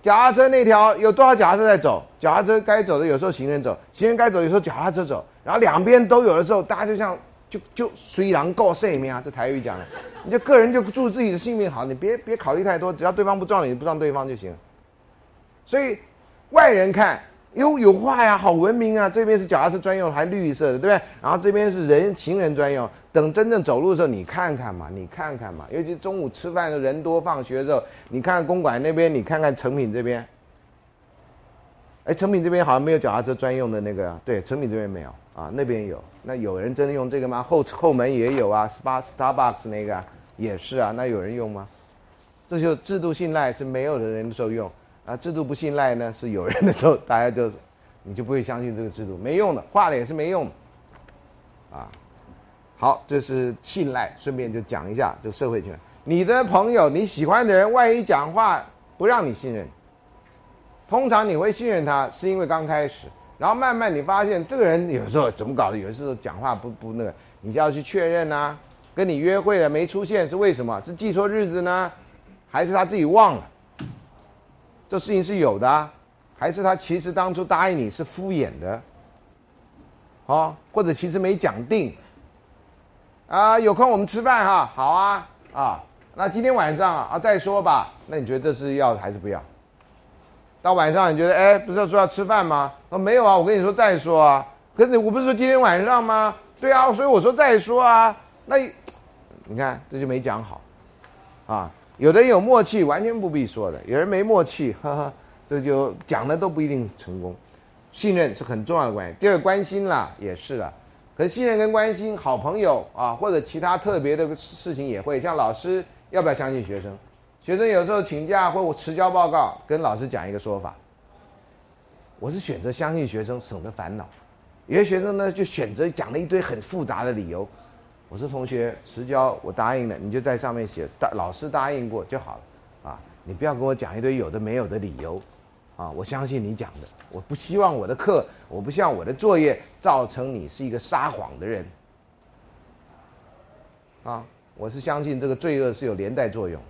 脚踏车那条有多少脚踏车在走？脚踏车该走的有时候行人走，行人该走有时候脚踏车走，然后两边都有的时候，大家就像就就虽然告性命啊，这台语讲的，你就个人就祝自己的性命好，你别别考虑太多，只要对方不撞你，不撞对方就行。所以外人看。哟有话呀，好文明啊！这边是脚踏车专用，还绿色的，对不对？然后这边是人行人专用。等真正走路的时候，你看看嘛，你看看嘛。尤其中午吃饭的人多，放学的时候，你看看公馆那边，你看看成品这边。哎，成品这边好像没有脚踏车专用的那个，对，成品这边没有啊，那边有。那有人真的用这个吗？后后门也有啊，Star Starbucks 那个也是啊，那有人用吗？这就制度信赖是没有的人的时候用。啊，制度不信赖呢，是有人的时候，大家就，你就不会相信这个制度，没用的，画了也是没用的，啊，好，这是信赖，顺便就讲一下这个社会权。你的朋友你喜欢的人，万一讲话不让你信任，通常你会信任他，是因为刚开始，然后慢慢你发现这个人有时候怎么搞的，有时候讲话不不那个，你就要去确认呐，跟你约会了没出现是为什么？是记错日子呢，还是他自己忘了？这事情是有的，还是他其实当初答应你是敷衍的，哦，或者其实没讲定，啊，有空我们吃饭哈，好啊，啊，那今天晚上啊再说吧。那你觉得这是要还是不要？到晚上你觉得，哎，不是要说要吃饭吗？说没有啊，我跟你说再说啊。可是我不是说今天晚上吗？对啊，所以我说再说啊。那你看这就没讲好，啊。有的人有默契，完全不必说的；有人没默契，呵呵，这就讲的都不一定成功。信任是很重要的关系。第二，关心啦，也是了。可是信任跟关心，好朋友啊，或者其他特别的事情也会。像老师要不要相信学生？学生有时候请假或我迟交报告，跟老师讲一个说法。我是选择相信学生，省得烦恼。有些学生呢，就选择讲了一堆很复杂的理由。我说同学迟交我答应了，你就在上面写答老师答应过就好了，啊，你不要跟我讲一堆有的没有的理由，啊，我相信你讲的，我不希望我的课，我不希望我的作业造成你是一个撒谎的人，啊，我是相信这个罪恶是有连带作用，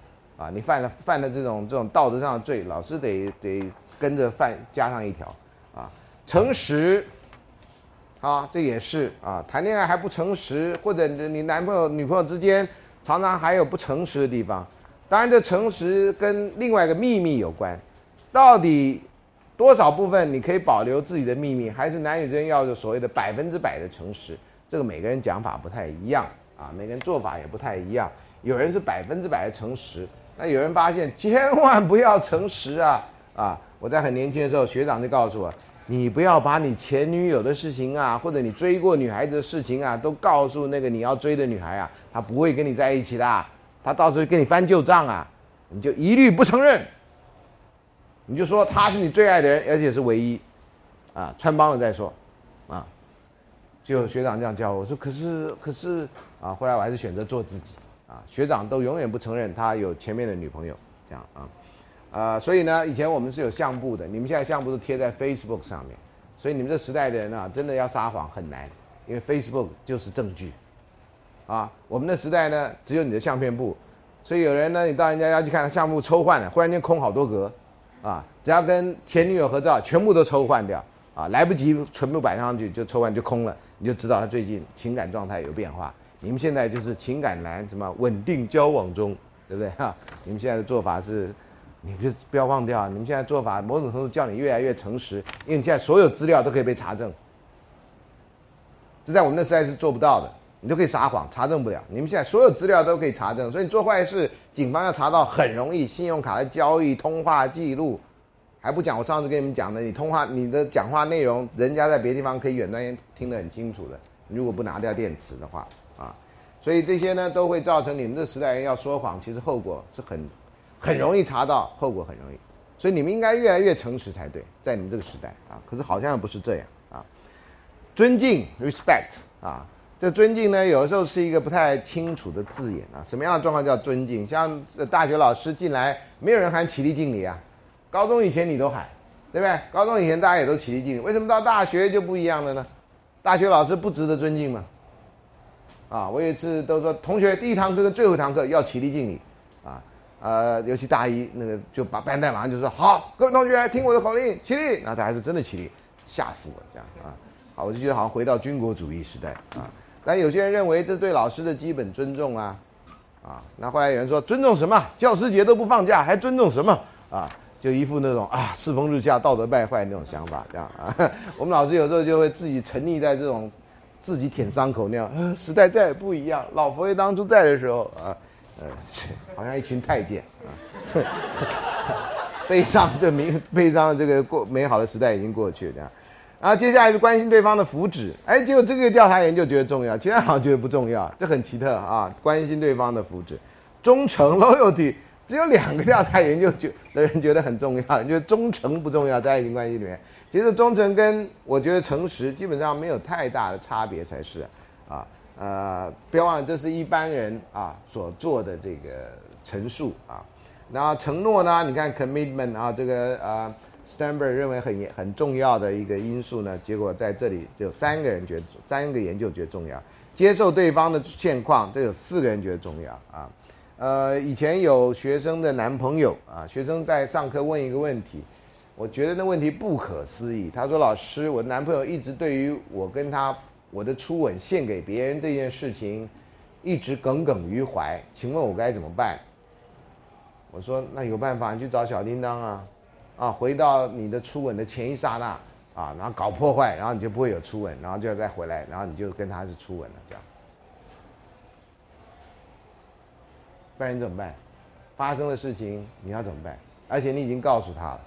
啊，你犯了犯了这种这种道德上的罪，老师得得跟着犯加上一条，啊，诚实。啊，这也是啊，谈恋爱还不诚实，或者你男朋友、女朋友之间常常还有不诚实的地方。当然，这诚实跟另外一个秘密有关。到底多少部分你可以保留自己的秘密，还是男女之间要有所谓的百分之百的诚实？这个每个人讲法不太一样啊，每个人做法也不太一样。有人是百分之百的诚实，那有人发现千万不要诚实啊啊！我在很年轻的时候，学长就告诉我。你不要把你前女友的事情啊，或者你追过女孩子的事情啊，都告诉那个你要追的女孩啊，她不会跟你在一起的，她到时候跟你翻旧账啊，你就一律不承认，你就说她是你最爱的人，而且是唯一，啊，穿帮了再说，啊，就学长这样教我说，可是可是啊，后来我还是选择做自己，啊，学长都永远不承认他有前面的女朋友，这样啊。啊，所以呢，以前我们是有相簿的，你们现在相簿都贴在 Facebook 上面，所以你们这时代的人啊，真的要撒谎很难，因为 Facebook 就是证据。啊，我们的时代呢，只有你的相片簿，所以有人呢，你到人家家去看，相簿抽换了，忽然间空好多格，啊，只要跟前女友合照，全部都抽换掉，啊，来不及全部摆上去就抽换就空了，你就知道他最近情感状态有变化。你们现在就是情感难，什么稳定交往中，对不对哈？你们现在的做法是，你就不要忘掉，你们现在做法某种程度叫你越来越诚实，因为你现在所有资料都可以被查证，这在我们那时代是做不到的，你都可以撒谎，查证不了。你们现在所有资料都可以查证，所以你做坏事，警方要查到很容易，信用卡的交易、通话记录，还不讲我上次跟你们讲的，你通话你的讲话内容，人家在别的地方可以远端听得很清楚的，如果不拿掉电池的话。啊所以这些呢，都会造成你们这时代人要说谎，其实后果是很，很容易查到，后果很容易。所以你们应该越来越诚实才对，在你们这个时代啊。可是好像不是这样啊。尊敬 （respect） 啊，这尊敬呢，有的时候是一个不太清楚的字眼啊。什么样的状况叫尊敬？像大学老师进来，没有人喊起立敬礼啊。高中以前你都喊，对不对？高中以前大家也都起立敬礼，为什么到大学就不一样了呢？大学老师不值得尊敬吗？啊，我有一次都说同学第一堂课跟最后一堂课要起立敬礼，啊，呃，尤其大一那个就把班带马上就说好，各位同学听我的口令起立，然后他还是真的起立，吓死我这样啊，好，我就觉得好像回到军国主义时代啊，但有些人认为这对老师的基本尊重啊，啊，那后来有人说尊重什么？教师节都不放假还尊重什么？啊，就一副那种啊世风日下道德败坏那种想法这样啊，我们老师有时候就会自己沉溺在这种。自己舔伤口那样，时代再也不一样。老佛爷当初在的时候啊，呃，好像一群太监啊，悲伤这明悲伤的这个过美好的时代已经过去了这样。然后接下来是关心对方的福祉，哎，结果这个调查研究觉得重要，其他好像觉得不重要，这很奇特啊。关心对方的福祉，忠诚 loyalty，只有两个调查研究觉的人觉得很重要，觉得忠诚不重要，在爱情关系里面。其实忠诚跟我觉得诚实基本上没有太大的差别才是，啊呃，不要忘了这是一般人啊所做的这个陈述啊，那承诺呢？你看 commitment 啊，这个呃 Stanberg 认为很很重要的一个因素呢，结果在这里只有三个人觉得三个研究觉得重要，接受对方的现况，这有四个人觉得重要啊，呃，以前有学生的男朋友啊，学生在上课问一个问题。我觉得那问题不可思议。他说：“老师，我男朋友一直对于我跟他我的初吻献给别人这件事情，一直耿耿于怀。请问我该怎么办？”我说：“那有办法，你去找小叮当啊，啊，回到你的初吻的前一刹那啊，然后搞破坏，然后你就不会有初吻，然后就要再回来，然后你就跟他是初吻了，这样。不然你怎么办？发生的事情你要怎么办？而且你已经告诉他了。”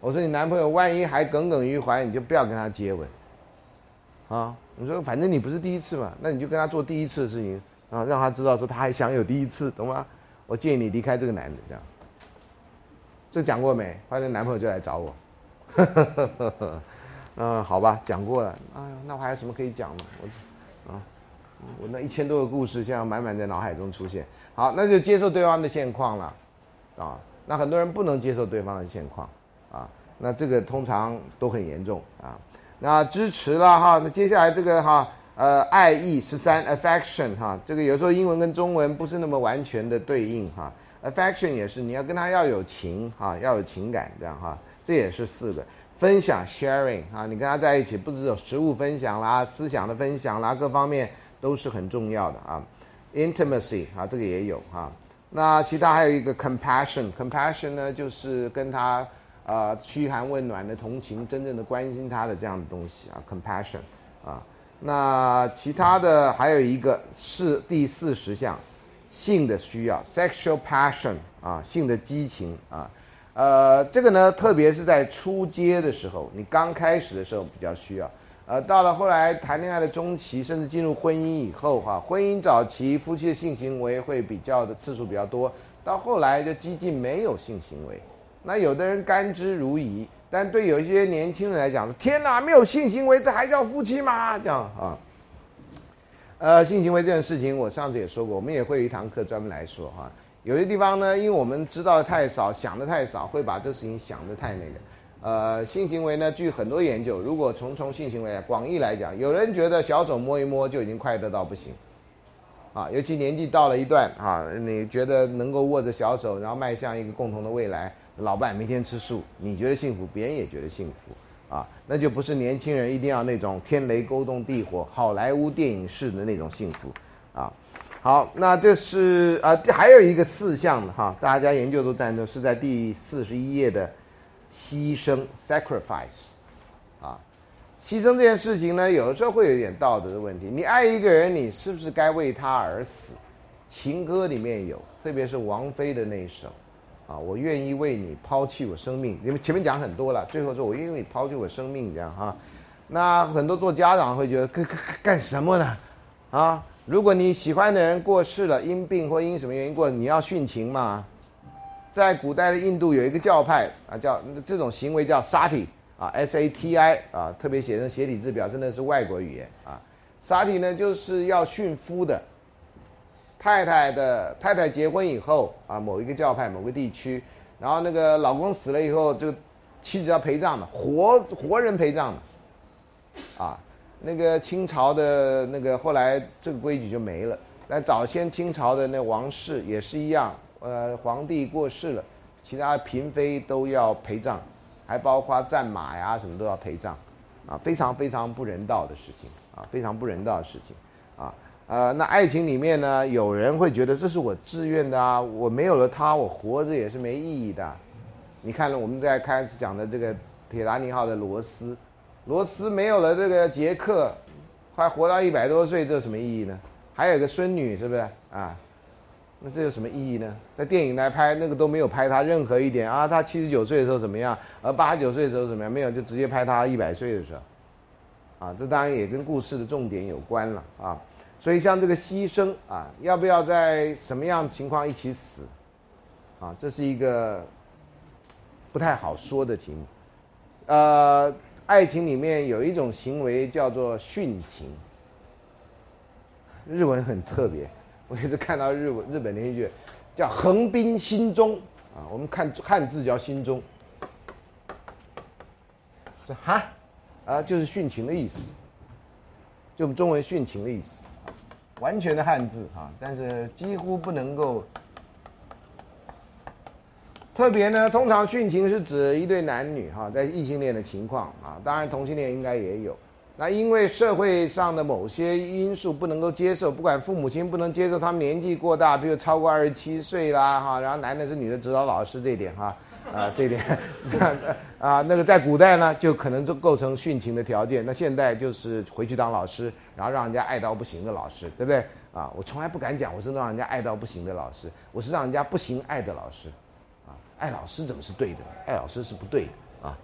我说你男朋友万一还耿耿于怀，你就不要跟他接吻，啊！你说反正你不是第一次嘛，那你就跟他做第一次的事情啊，让他知道说他还想有第一次，懂吗？我建议你离开这个男的，这样。这讲过没？后来男朋友就来找我，嗯，好吧，讲过了。哎呀，那我还有什么可以讲呢？我，啊，我那一千多个故事现在满满在脑海中出现。好，那就接受对方的现况了，啊，那很多人不能接受对方的现况。那这个通常都很严重啊。那支持了哈，那接下来这个哈，呃，爱意十三，affection 哈，这个有时候英文跟中文不是那么完全的对应哈。affection 也是你要跟他要有情哈，要有情感这样哈，这也是四个。分享 sharing 啊，你跟他在一起，不只有食物分享啦，思想的分享啦，各方面都是很重要的啊。intimacy 啊，这个也有哈。那其他还有一个 compassion，compassion 呢，就是跟他。啊，嘘寒问暖的同情，真正的关心他的这样的东西啊，compassion，啊，那其他的还有一个是第四十项，性的需要，sexual passion，啊，性的激情啊，呃，这个呢，特别是在初阶的时候，你刚开始的时候比较需要，呃，到了后来谈恋爱的中期，甚至进入婚姻以后，哈，婚姻早期夫妻的性行为会比较的次数比较多，到后来就几近没有性行为。那有的人甘之如饴，但对有一些年轻人来讲，天哪，没有性行为，这还叫夫妻吗？这样啊？呃，性行为这件事情，我上次也说过，我们也会有一堂课专门来说哈。有些地方呢，因为我们知道的太少，想的太少，会把这事情想的太那个。呃，性行为呢，据很多研究，如果从从性行为广义来讲，有人觉得小手摸一摸就已经快乐到不行，啊，尤其年纪到了一段啊，你觉得能够握着小手，然后迈向一个共同的未来。老伴每天吃素，你觉得幸福，别人也觉得幸福，啊，那就不是年轻人一定要那种天雷勾动地火、好莱坞电影式的那种幸福啊。好，那这是啊，这还有一个四项的哈，大家研究都赞成是在第四十一页的牺牲 （sacrifice） 啊，牺牲这件事情呢，有的时候会有一点道德的问题。你爱一个人，你是不是该为他而死？情歌里面有，特别是王菲的那一首啊，我愿意为你抛弃我生命。你们前面讲很多了，最后说我愿意为你抛弃我生命，这样哈。那很多做家长会觉得干干干什么呢？啊？如果你喜欢的人过世了，因病或因什么原因过，你要殉情吗？在古代的印度有一个教派啊，叫这种行为叫 sati 啊，s a t i 啊，特别写成斜体字，表示那是外国语言啊。sati 呢就是要殉夫的，太太的太太结婚以后啊，某一个教派某个地区，然后那个老公死了以后，就妻子要陪葬的，活活人陪葬的，啊。那个清朝的那个后来这个规矩就没了。那早先清朝的那王室也是一样，呃，皇帝过世了，其他嫔妃都要陪葬，还包括战马呀什么都要陪葬，啊，非常非常不人道的事情啊，非常不人道的事情。呃，那爱情里面呢，有人会觉得这是我自愿的啊，我没有了他，我活着也是没意义的。你看了我们在开始讲的这个铁达尼号的罗斯。罗斯没有了这个杰克，还活到一百多岁，这有什么意义呢？还有个孙女，是不是啊？那这有什么意义呢？在电影来拍那个都没有拍他任何一点啊，他七十九岁的时候怎么样？而八十九岁的时候怎么样？没有，就直接拍他一百岁的时候，啊，这当然也跟故事的重点有关了啊。所以像这个牺牲啊，要不要在什么样情况一起死？啊，这是一个不太好说的题目，呃。爱情里面有一种行为叫做殉情，日文很特别。我也是看到日文日本连续剧，叫横滨心中啊，我们看汉字叫心中，这哈啊就是殉情的意思，就我们中文殉情的意思，完全的汉字啊，但是几乎不能够。特别呢，通常殉情是指一对男女哈，在异性恋的情况啊，当然同性恋应该也有。那因为社会上的某些因素不能够接受，不管父母亲不能接受他们年纪过大，比如超过二十七岁啦哈，然后男的是女的指导老师这一点哈，啊这一点，啊那个在古代呢就可能就构成殉情的条件。那现在就是回去当老师，然后让人家爱到不行的老师，对不对？啊，我从来不敢讲我是让人家爱到不行的老师，我是让人家不行爱的老师。啊爱老师怎么是对的？爱老师是不对的啊，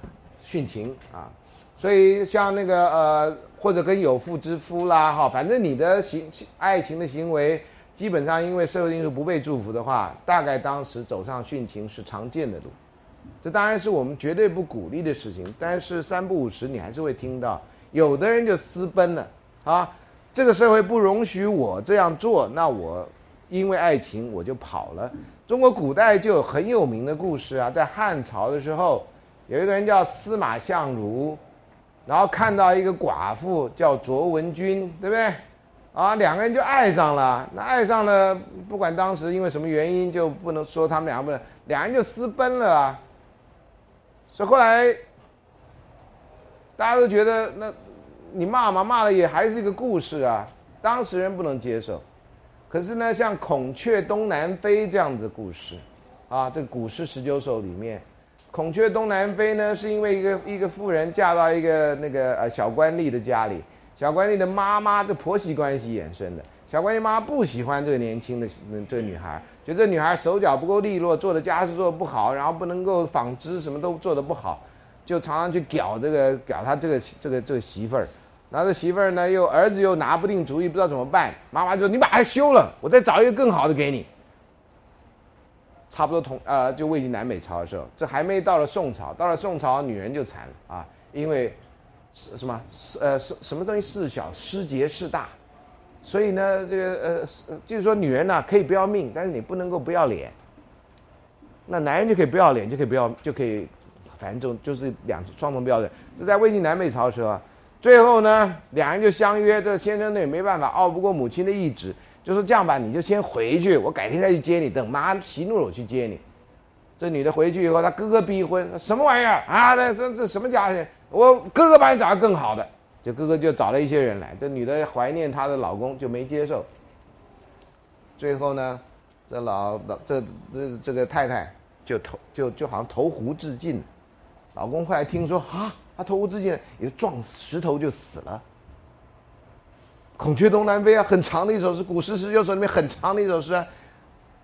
殉情啊，所以像那个呃，或者跟有妇之夫啦哈，反正你的行爱情的行为，基本上因为社会因素不被祝福的话，大概当时走上殉情是常见的路。这当然是我们绝对不鼓励的事情，但是三不五时你还是会听到，有的人就私奔了啊，这个社会不容许我这样做，那我因为爱情我就跑了。中国古代就有很有名的故事啊，在汉朝的时候，有一个人叫司马相如，然后看到一个寡妇叫卓文君，对不对？啊，两个人就爱上了。那爱上了，不管当时因为什么原因，就不能说他们两个不能，两人就私奔了啊。所以后来大家都觉得，那你骂嘛骂了也还是一个故事啊，当事人不能接受。可是呢，像孔雀东南飞这样子故事，啊，这古诗十九首里面，孔雀东南飞呢，是因为一个一个妇人嫁到一个那个呃小官吏的家里，小官吏的妈妈这婆媳关系衍生的，小官吏妈妈不喜欢这个年轻的这个女孩，觉得这女孩手脚不够利落，做的家事做的不好，然后不能够纺织，什么都做的不好，就常常去屌这个屌他这个这个这个媳妇儿。然后这媳妇儿呢，又儿子又拿不定主意，不知道怎么办。妈妈就说：“你把他休了，我再找一个更好的给你。”差不多同呃，就魏晋南北朝的时候，这还没到了宋朝。到了宋朝，女人就惨了啊，因为是什么？呃，什什么东西事小，失节事大。所以呢，这个呃，就是说女人呢可以不要命，但是你不能够不要脸。那男人就可以不要脸，就可以不要，就可以，反正就就是两双重标准。这在魏晋南北朝的时候。最后呢，两人就相约，这先生呢也没办法，拗不过母亲的意志，就说这样吧，你就先回去，我改天再去接你。等妈息怒了，我去接你。这女的回去以后，她哥哥逼婚，什么玩意儿啊？这这这什么家庭？我哥哥把你找个更好的，就哥哥就找了一些人来。这女的怀念她的老公，就没接受。最后呢，这老老这这这个太太就投就就好像投湖自尽。老公后来听说啊，他投湖自尽了，也撞石头就死了。孔雀东南飞啊，很长的一首诗，古诗十九首里面很长的一首诗。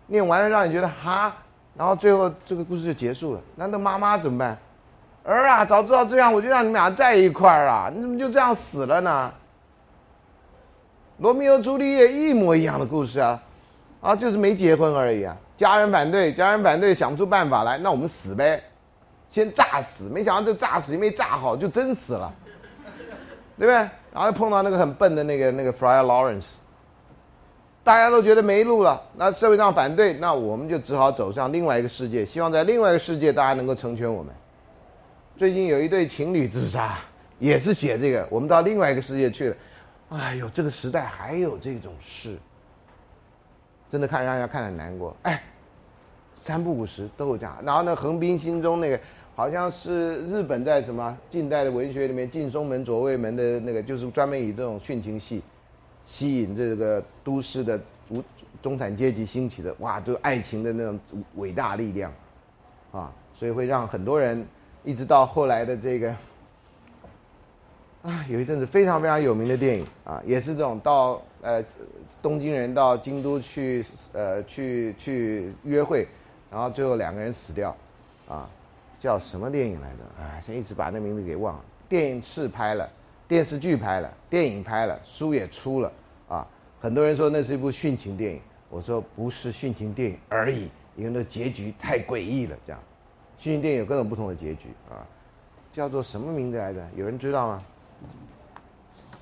念完了让你觉得哈，然后最后这个故事就结束了。那那妈妈怎么办？儿啊，早知道这样，我就让你们俩在一块儿啊！你怎么就这样死了呢？罗密欧朱丽叶一模一样的故事啊，啊，就是没结婚而已啊。家人反对，家人反对，想不出办法来，那我们死呗，先炸死。没想到这炸死也没炸好，就真死了，对不对？然后碰到那个很笨的那个那个 Friar Lawrence，大家都觉得没路了，那社会上反对，那我们就只好走向另外一个世界，希望在另外一个世界大家能够成全我们。最近有一对情侣自杀，也是写这个。我们到另外一个世界去了，哎呦，这个时代还有这种事，真的看让人家看很难过。哎，三不五时都有这样。然后呢，横滨心中那个好像是日本在什么近代的文学里面，近松门左卫门的那个，就是专门以这种殉情戏吸引这个都市的中中产阶级兴起的。哇，就爱情的那种伟大力量啊，所以会让很多人。一直到后来的这个啊，有一阵子非常非常有名的电影啊，也是这种到呃东京人到京都去呃去去约会，然后最后两个人死掉，啊，叫什么电影来的？啊，现在一直把那名字给忘了。电影是拍了，电视剧拍了，电影拍了，书也出了啊。很多人说那是一部殉情电影，我说不是殉情电影而已，因为那结局太诡异了，这样。剧情电影有各种不同的结局啊，叫做什么名字来着？有人知道吗？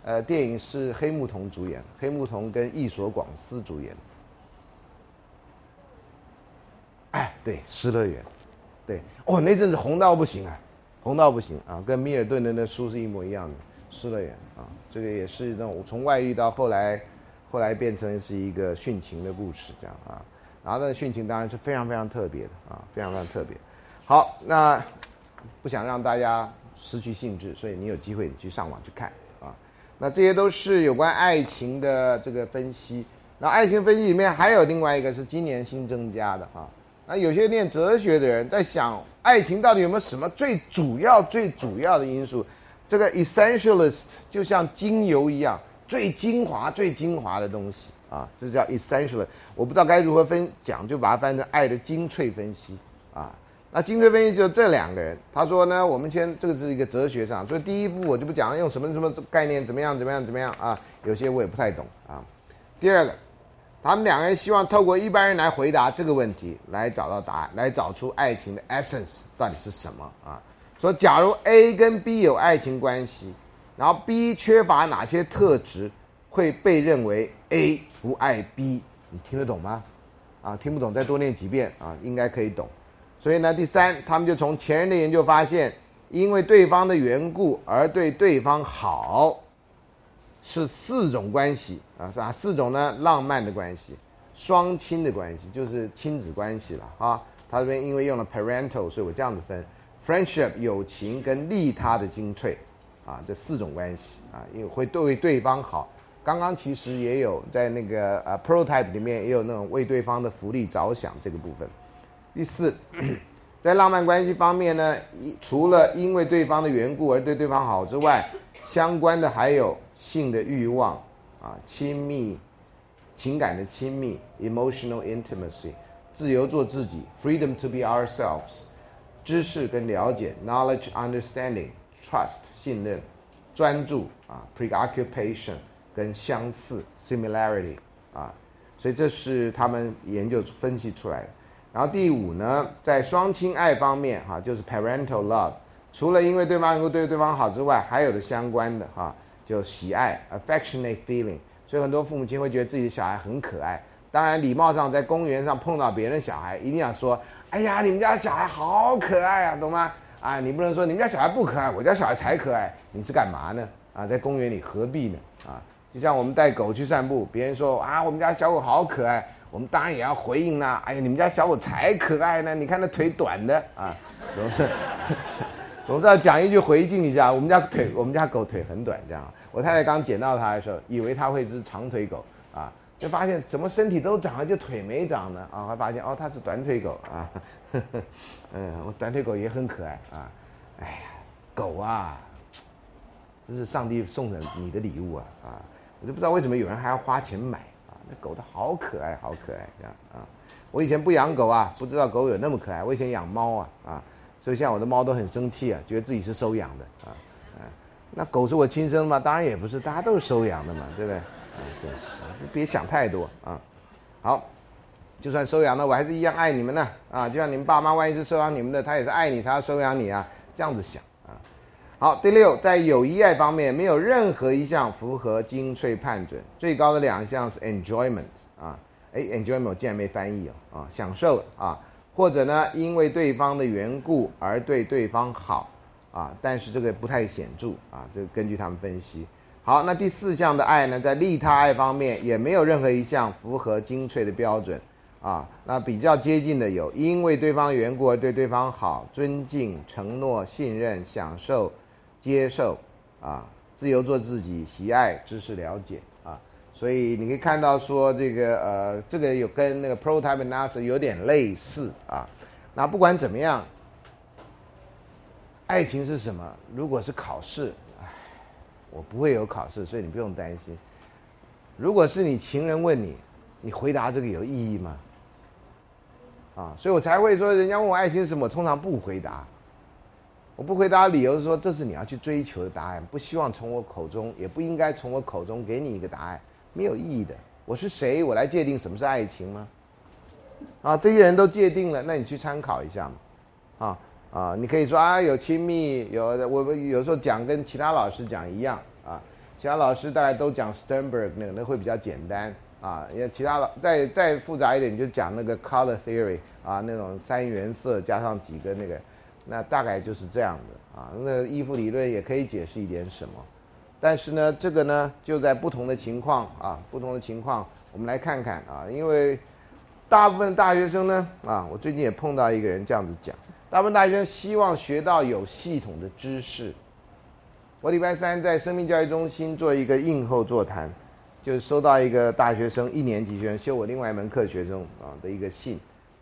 呃，电影是黑木瞳主演，黑木瞳跟义所广司主演。哎，对，《失乐园》，对，哦，那阵子红到不行啊，红到不行啊，跟米尔顿的那书是一模一样的，《失乐园》啊，这个也是那种从外遇到后来，后来变成是一个殉情的故事，这样啊，然后那殉情当然是非常非常特别的啊，非常非常特别。好，那不想让大家失去兴致，所以你有机会你去上网去看啊。那这些都是有关爱情的这个分析。那爱情分析里面还有另外一个是今年新增加的啊。那有些念哲学的人在想，爱情到底有没有什么最主要、最主要的因素？这个 essentialist 就像精油一样，最精华、最精华的东西啊，这叫 essentialist。我不知道该如何分讲，就把它翻成爱的精粹分析啊。那精粹分析就这两个人，他说呢，我们先这个是一个哲学上，所以第一步我就不讲用什么什么概念怎么样怎么样怎么样啊，有些我也不太懂啊。第二个，他们两个人希望透过一般人来回答这个问题，来找到答案，来找出爱情的 essence 到底是什么啊？说假如 A 跟 B 有爱情关系，然后 B 缺乏哪些特质会被认为 A 不爱 B？你听得懂吗？啊，听不懂再多念几遍啊，应该可以懂。所以呢，第三，他们就从前人的研究发现，因为对方的缘故而对对方好，是四种关系啊，是啊，四种呢，浪漫的关系，双亲的关系，就是亲子关系了啊。他这边因为用了 parental，所以我这样子分：friendship 友情跟利他的精粹啊，这四种关系啊，因为会对对方好。刚刚其实也有在那个呃 prototype 里面也有那种为对方的福利着想这个部分。第四，在浪漫关系方面呢，除了因为对方的缘故而对对方好之外，相关的还有性的欲望啊，亲密情感的亲密 （emotional intimacy），自由做自己 （freedom to be ourselves），知识跟了解 （knowledge, understanding, trust, 信任），专注啊 （preoccupation） 跟相似 （similarity） 啊，所以这是他们研究分析出来的。然后第五呢，在双亲爱方面，哈，就是 parental love，除了因为对方能够对对方好之外，还有的相关的哈，就喜爱 affectionate feeling。所以很多父母亲会觉得自己的小孩很可爱。当然，礼貌上在公园上碰到别人小孩，一定要说：“哎呀，你们家小孩好可爱啊，懂吗？”啊，你不能说你们家小孩不可爱，我家小孩才可爱。你是干嘛呢？啊，在公园里何必呢？啊，就像我们带狗去散步，别人说啊，我们家小狗好可爱。我们当然也要回应啦！哎呀，你们家小狗才可爱呢！你看那腿短的啊，总是 总是要讲一句回敬一下。我们家腿，我们家狗腿很短，这样。我太太刚捡到它的时候，以为它会是长腿狗啊，就发现怎么身体都长了，就腿没长呢啊，还发现哦它是短腿狗啊。嗯，我短腿狗也很可爱啊。哎呀，狗啊，这是上帝送的你的礼物啊啊！我就不知道为什么有人还要花钱买。那狗的好可爱，好可爱啊啊。我以前不养狗啊，不知道狗有那么可爱。我以前养猫啊啊。所以像我的猫都很生气啊，觉得自己是收养的啊，啊，那狗是我亲生吗？当然也不是，大家都是收养的嘛，对不对？啊，真是，别想太多啊。好，就算收养了，我还是一样爱你们呢啊。就像你们爸妈万一是收养你们的，他也是爱你他要收养你啊，这样子想。好，第六，在友谊爱方面，没有任何一项符合精粹判准，最高的两项是 enjoyment 啊，哎，enjoyment 竟然没翻译哦啊，享受啊。或者呢，因为对方的缘故而对对方好，啊，但是这个不太显著啊。这个根据他们分析。好，那第四项的爱呢，在利他爱方面也没有任何一项符合精粹的标准啊。那比较接近的有，因为对方缘故而对对方好，尊敬、承诺、信任、享受、接受，啊，自由做自己，喜爱、知识、了解啊。所以你可以看到说这个呃，这个有跟那个 prototype analysis 有点类似啊。那不管怎么样，爱情是什么？如果是考试，唉，我不会有考试，所以你不用担心。如果是你情人问你，你回答这个有意义吗？啊，所以我才会说，人家问我爱情是什么，我通常不回答。我不回答理由是说，这是你要去追求的答案，不希望从我口中，也不应该从我口中给你一个答案。没有意义的。我是谁？我来界定什么是爱情吗？啊，这些人都界定了，那你去参考一下嘛。啊啊，你可以说啊，有亲密，有我有时候讲跟其他老师讲一样啊。其他老师大家都讲 Sternberg 那个，那会比较简单啊。因为其他老再再复杂一点，你就讲那个 Color Theory 啊，那种三原色加上几个那个，那大概就是这样的啊。那依附理论也可以解释一点什么。但是呢，这个呢，就在不同的情况啊，不同的情况，我们来看看啊。因为大部分大学生呢，啊，我最近也碰到一个人这样子讲，大部分大学生希望学到有系统的知识。我礼拜三在生命教育中心做一个应后座谈，就是收到一个大学生一年级学生修我另外一门课学生啊的一个信，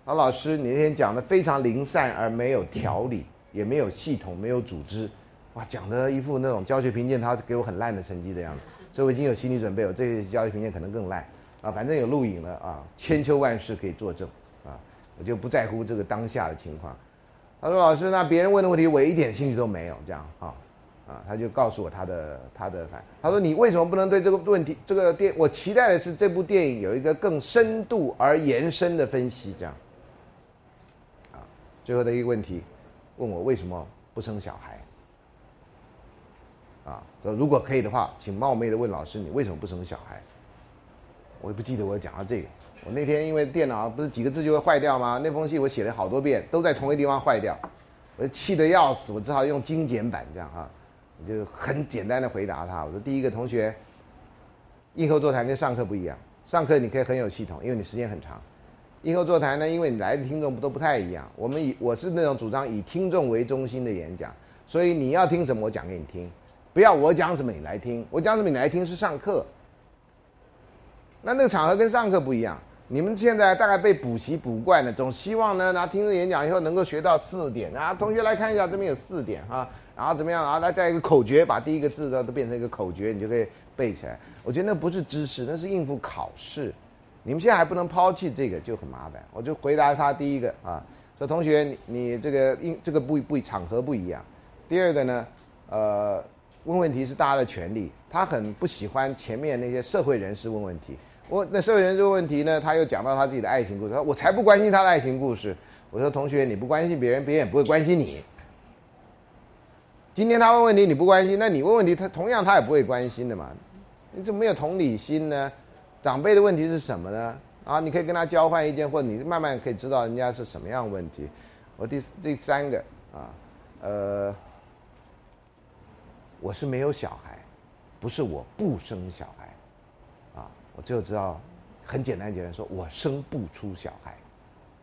啊，老师，你那天讲的非常零散而没有条理，也没有系统，没有组织。哇，讲的一副那种教学评鉴，他给我很烂的成绩的样子，所以我已经有心理准备，我这个教学评鉴可能更烂啊。反正有录影了啊，千秋万世可以作证啊，我就不在乎这个当下的情况。他说：“老师，那别人问的问题我一点兴趣都没有，这样啊啊。”他就告诉我他的他的反，他说：“你为什么不能对这个问题这个电？我期待的是这部电影有一个更深度而延伸的分析，这样。”最后的一个问题，问我为什么不生小孩？啊，说如果可以的话，请冒昧的问老师，你为什么不生小孩？我也不记得我讲到这个。我那天因为电脑不是几个字就会坏掉吗？那封信我写了好多遍，都在同一个地方坏掉，我就气得要死，我只好用精简版这样啊，我就很简单的回答他。我说第一个同学，应后座谈跟上课不一样，上课你可以很有系统，因为你时间很长。应后座谈呢，因为你来的听众不都不太一样。我们以我是那种主张以听众为中心的演讲，所以你要听什么我讲给你听。不要我讲什么你来听，我讲什么你来听是上课。那那个场合跟上课不一样。你们现在大概被补习补惯了，总希望呢，然后听着演讲以后能够学到四点啊。同学来看一下，这边有四点哈，然后怎么样啊？来带一个口诀，把第一个字都都变成一个口诀，你就可以背起来。我觉得那不是知识，那是应付考试。你们现在还不能抛弃这个，就很麻烦。我就回答他第一个啊，说同学你你这个应这个不不场合不一样。第二个呢，呃。问问题是大家的权利，他很不喜欢前面那些社会人士问问题。我那社会人士问问题呢，他又讲到他自己的爱情故事，我才不关心他的爱情故事。我说同学，你不关心别人，别人也不会关心你。今天他问问题你不关心，那你问问题他同样他也不会关心的嘛？你怎么没有同理心呢？长辈的问题是什么呢？啊，你可以跟他交换意见，或者你慢慢可以知道人家是什么样问题。我第第三个啊，呃。我是没有小孩，不是我不生小孩，啊，我最后知道，很简单简单说，我生不出小孩，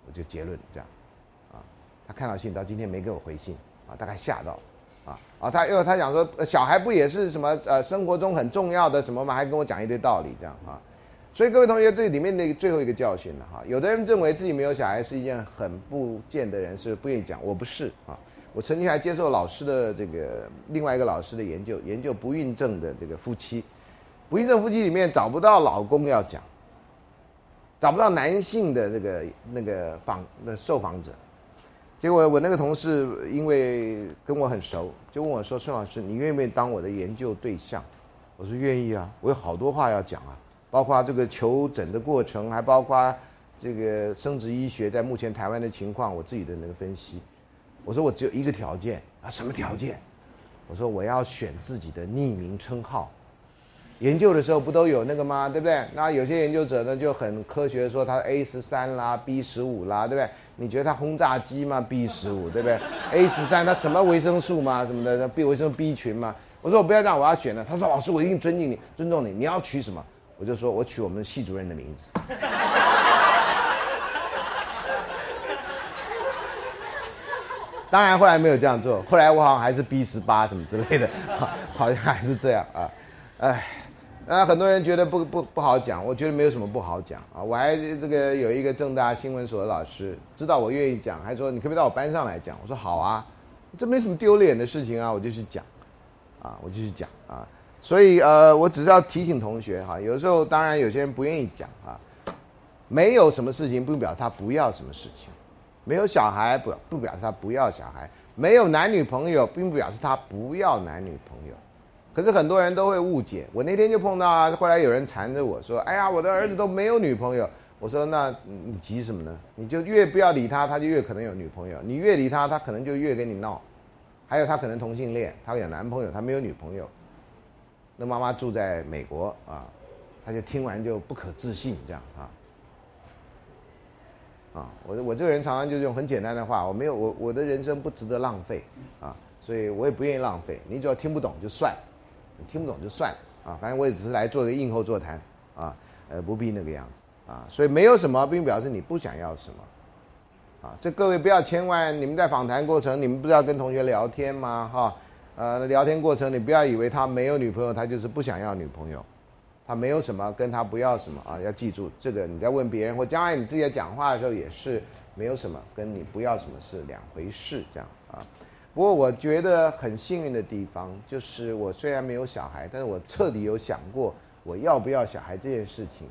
我就结论这样，啊，他看到信到今天没给我回信，啊，大概吓到，啊啊，他因为他讲说小孩不也是什么呃生活中很重要的什么吗？还跟我讲一堆道理这样啊。所以各位同学，这里面那个最后一个教训了哈。有的人认为自己没有小孩是一件很不见的人，是不愿意讲。我不是啊，我曾经还接受老师的这个另外一个老师的研究，研究不孕症的这个夫妻，不孕症夫妻里面找不到老公要讲，找不到男性的这个那个访那受访者。结果我那个同事因为跟我很熟，就问我说：“孙老师，你愿不愿意当我的研究对象？”我说：“愿意啊，我有好多话要讲啊。”包括这个求诊的过程，还包括这个生殖医学在目前台湾的情况，我自己的那个分析。我说我只有一个条件啊，什么条件？我说我要选自己的匿名称号。研究的时候不都有那个吗？对不对？那有些研究者呢就很科学说他 A 十三啦，B 十五啦，对不对？你觉得他轰炸机吗？B 十五，对不对？A 十三他什么维生素吗？什么的？B 维生素 B 群吗？我说我不要这样，我要选了。他说老师，我一定尊敬你，尊重你，你要取什么？我就说，我取我们系主任的名字。当然后来没有这样做，后来我好像还是 B 十八什么之类的，好像还是这样啊。哎，那很多人觉得不不不好讲，我觉得没有什么不好讲啊。我还这个有一个正大新闻所的老师，知道我愿意讲，还说你可不可以到我班上来讲？我说好啊，这没什么丢脸的事情啊，我就去讲，啊，我就去讲啊。所以呃，我只是要提醒同学哈，有时候当然有些人不愿意讲啊，没有什么事情不表示他不要什么事情，没有小孩不不表示他不要小孩，没有男女朋友并不表示他不要男女朋友，可是很多人都会误解。我那天就碰到啊，后来有人缠着我说：“哎呀，我的儿子都没有女朋友。”我说：“那你急什么呢？你就越不要理他，他就越可能有女朋友；你越理他，他可能就越跟你闹。还有他可能同性恋，他有男朋友，他没有女朋友。”那妈妈住在美国啊，他就听完就不可置信这样啊，啊，我我这个人常常就用很简单的话，我没有我我的人生不值得浪费啊，所以我也不愿意浪费。你只要听不懂就算，你听不懂就算啊，反正我也只是来做个应候座谈啊，呃，不必那个样子啊，所以没有什么并表示你不想要什么啊。这各位不要千万，你们在访谈过程，你们不是要跟同学聊天吗？哈。呃，聊天过程你不要以为他没有女朋友，他就是不想要女朋友，他没有什么跟他不要什么啊，要记住这个。你在问别人或将来你自己在讲话的时候也是没有什么跟你不要什么是两回事这样啊。不过我觉得很幸运的地方就是我虽然没有小孩，但是我彻底有想过我要不要小孩这件事情，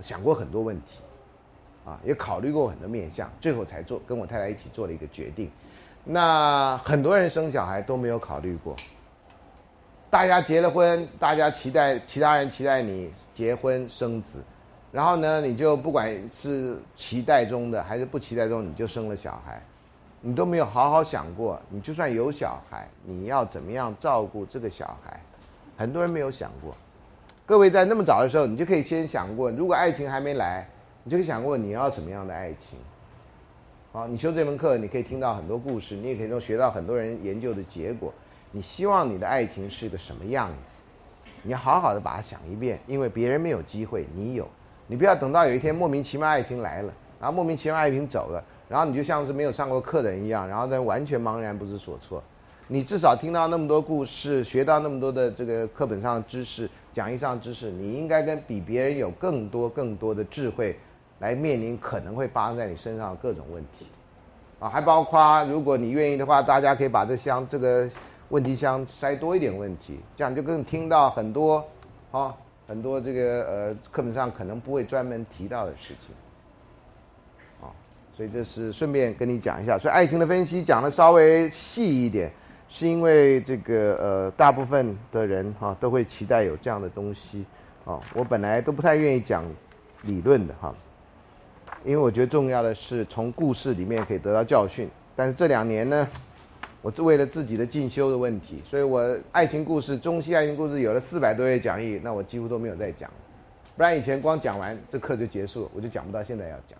想过很多问题，啊，也考虑过很多面向，最后才做跟我太太一起做了一个决定。那很多人生小孩都没有考虑过。大家结了婚，大家期待其他人期待你结婚生子，然后呢，你就不管是期待中的还是不期待中，你就生了小孩，你都没有好好想过，你就算有小孩，你要怎么样照顾这个小孩？很多人没有想过。各位在那么早的时候，你就可以先想过，如果爱情还没来，你就可以想过你要什么样的爱情。好，你修这门课，你可以听到很多故事，你也可以从学到很多人研究的结果。你希望你的爱情是个什么样子？你要好好的把它想一遍，因为别人没有机会，你有。你不要等到有一天莫名其妙爱情来了，然后莫名其妙爱情走了，然后你就像是没有上过课的人一样，然后呢完全茫然不知所措。你至少听到那么多故事，学到那么多的这个课本上的知识、讲义上的知识，你应该跟比别人有更多更多的智慧。来面临可能会发生在你身上的各种问题，啊，还包括如果你愿意的话，大家可以把这箱这个问题箱塞多一点问题，这样就更听到很多，啊，很多这个呃课本上可能不会专门提到的事情，啊，所以这是顺便跟你讲一下。所以爱情的分析讲的稍微细一点，是因为这个呃大部分的人哈都会期待有这样的东西，啊，我本来都不太愿意讲理论的哈。因为我觉得重要的是从故事里面可以得到教训，但是这两年呢，我是为了自己的进修的问题，所以我爱情故事、中西爱情故事有了四百多页讲义，那我几乎都没有再讲，不然以前光讲完这课就结束了，我就讲不到现在要讲。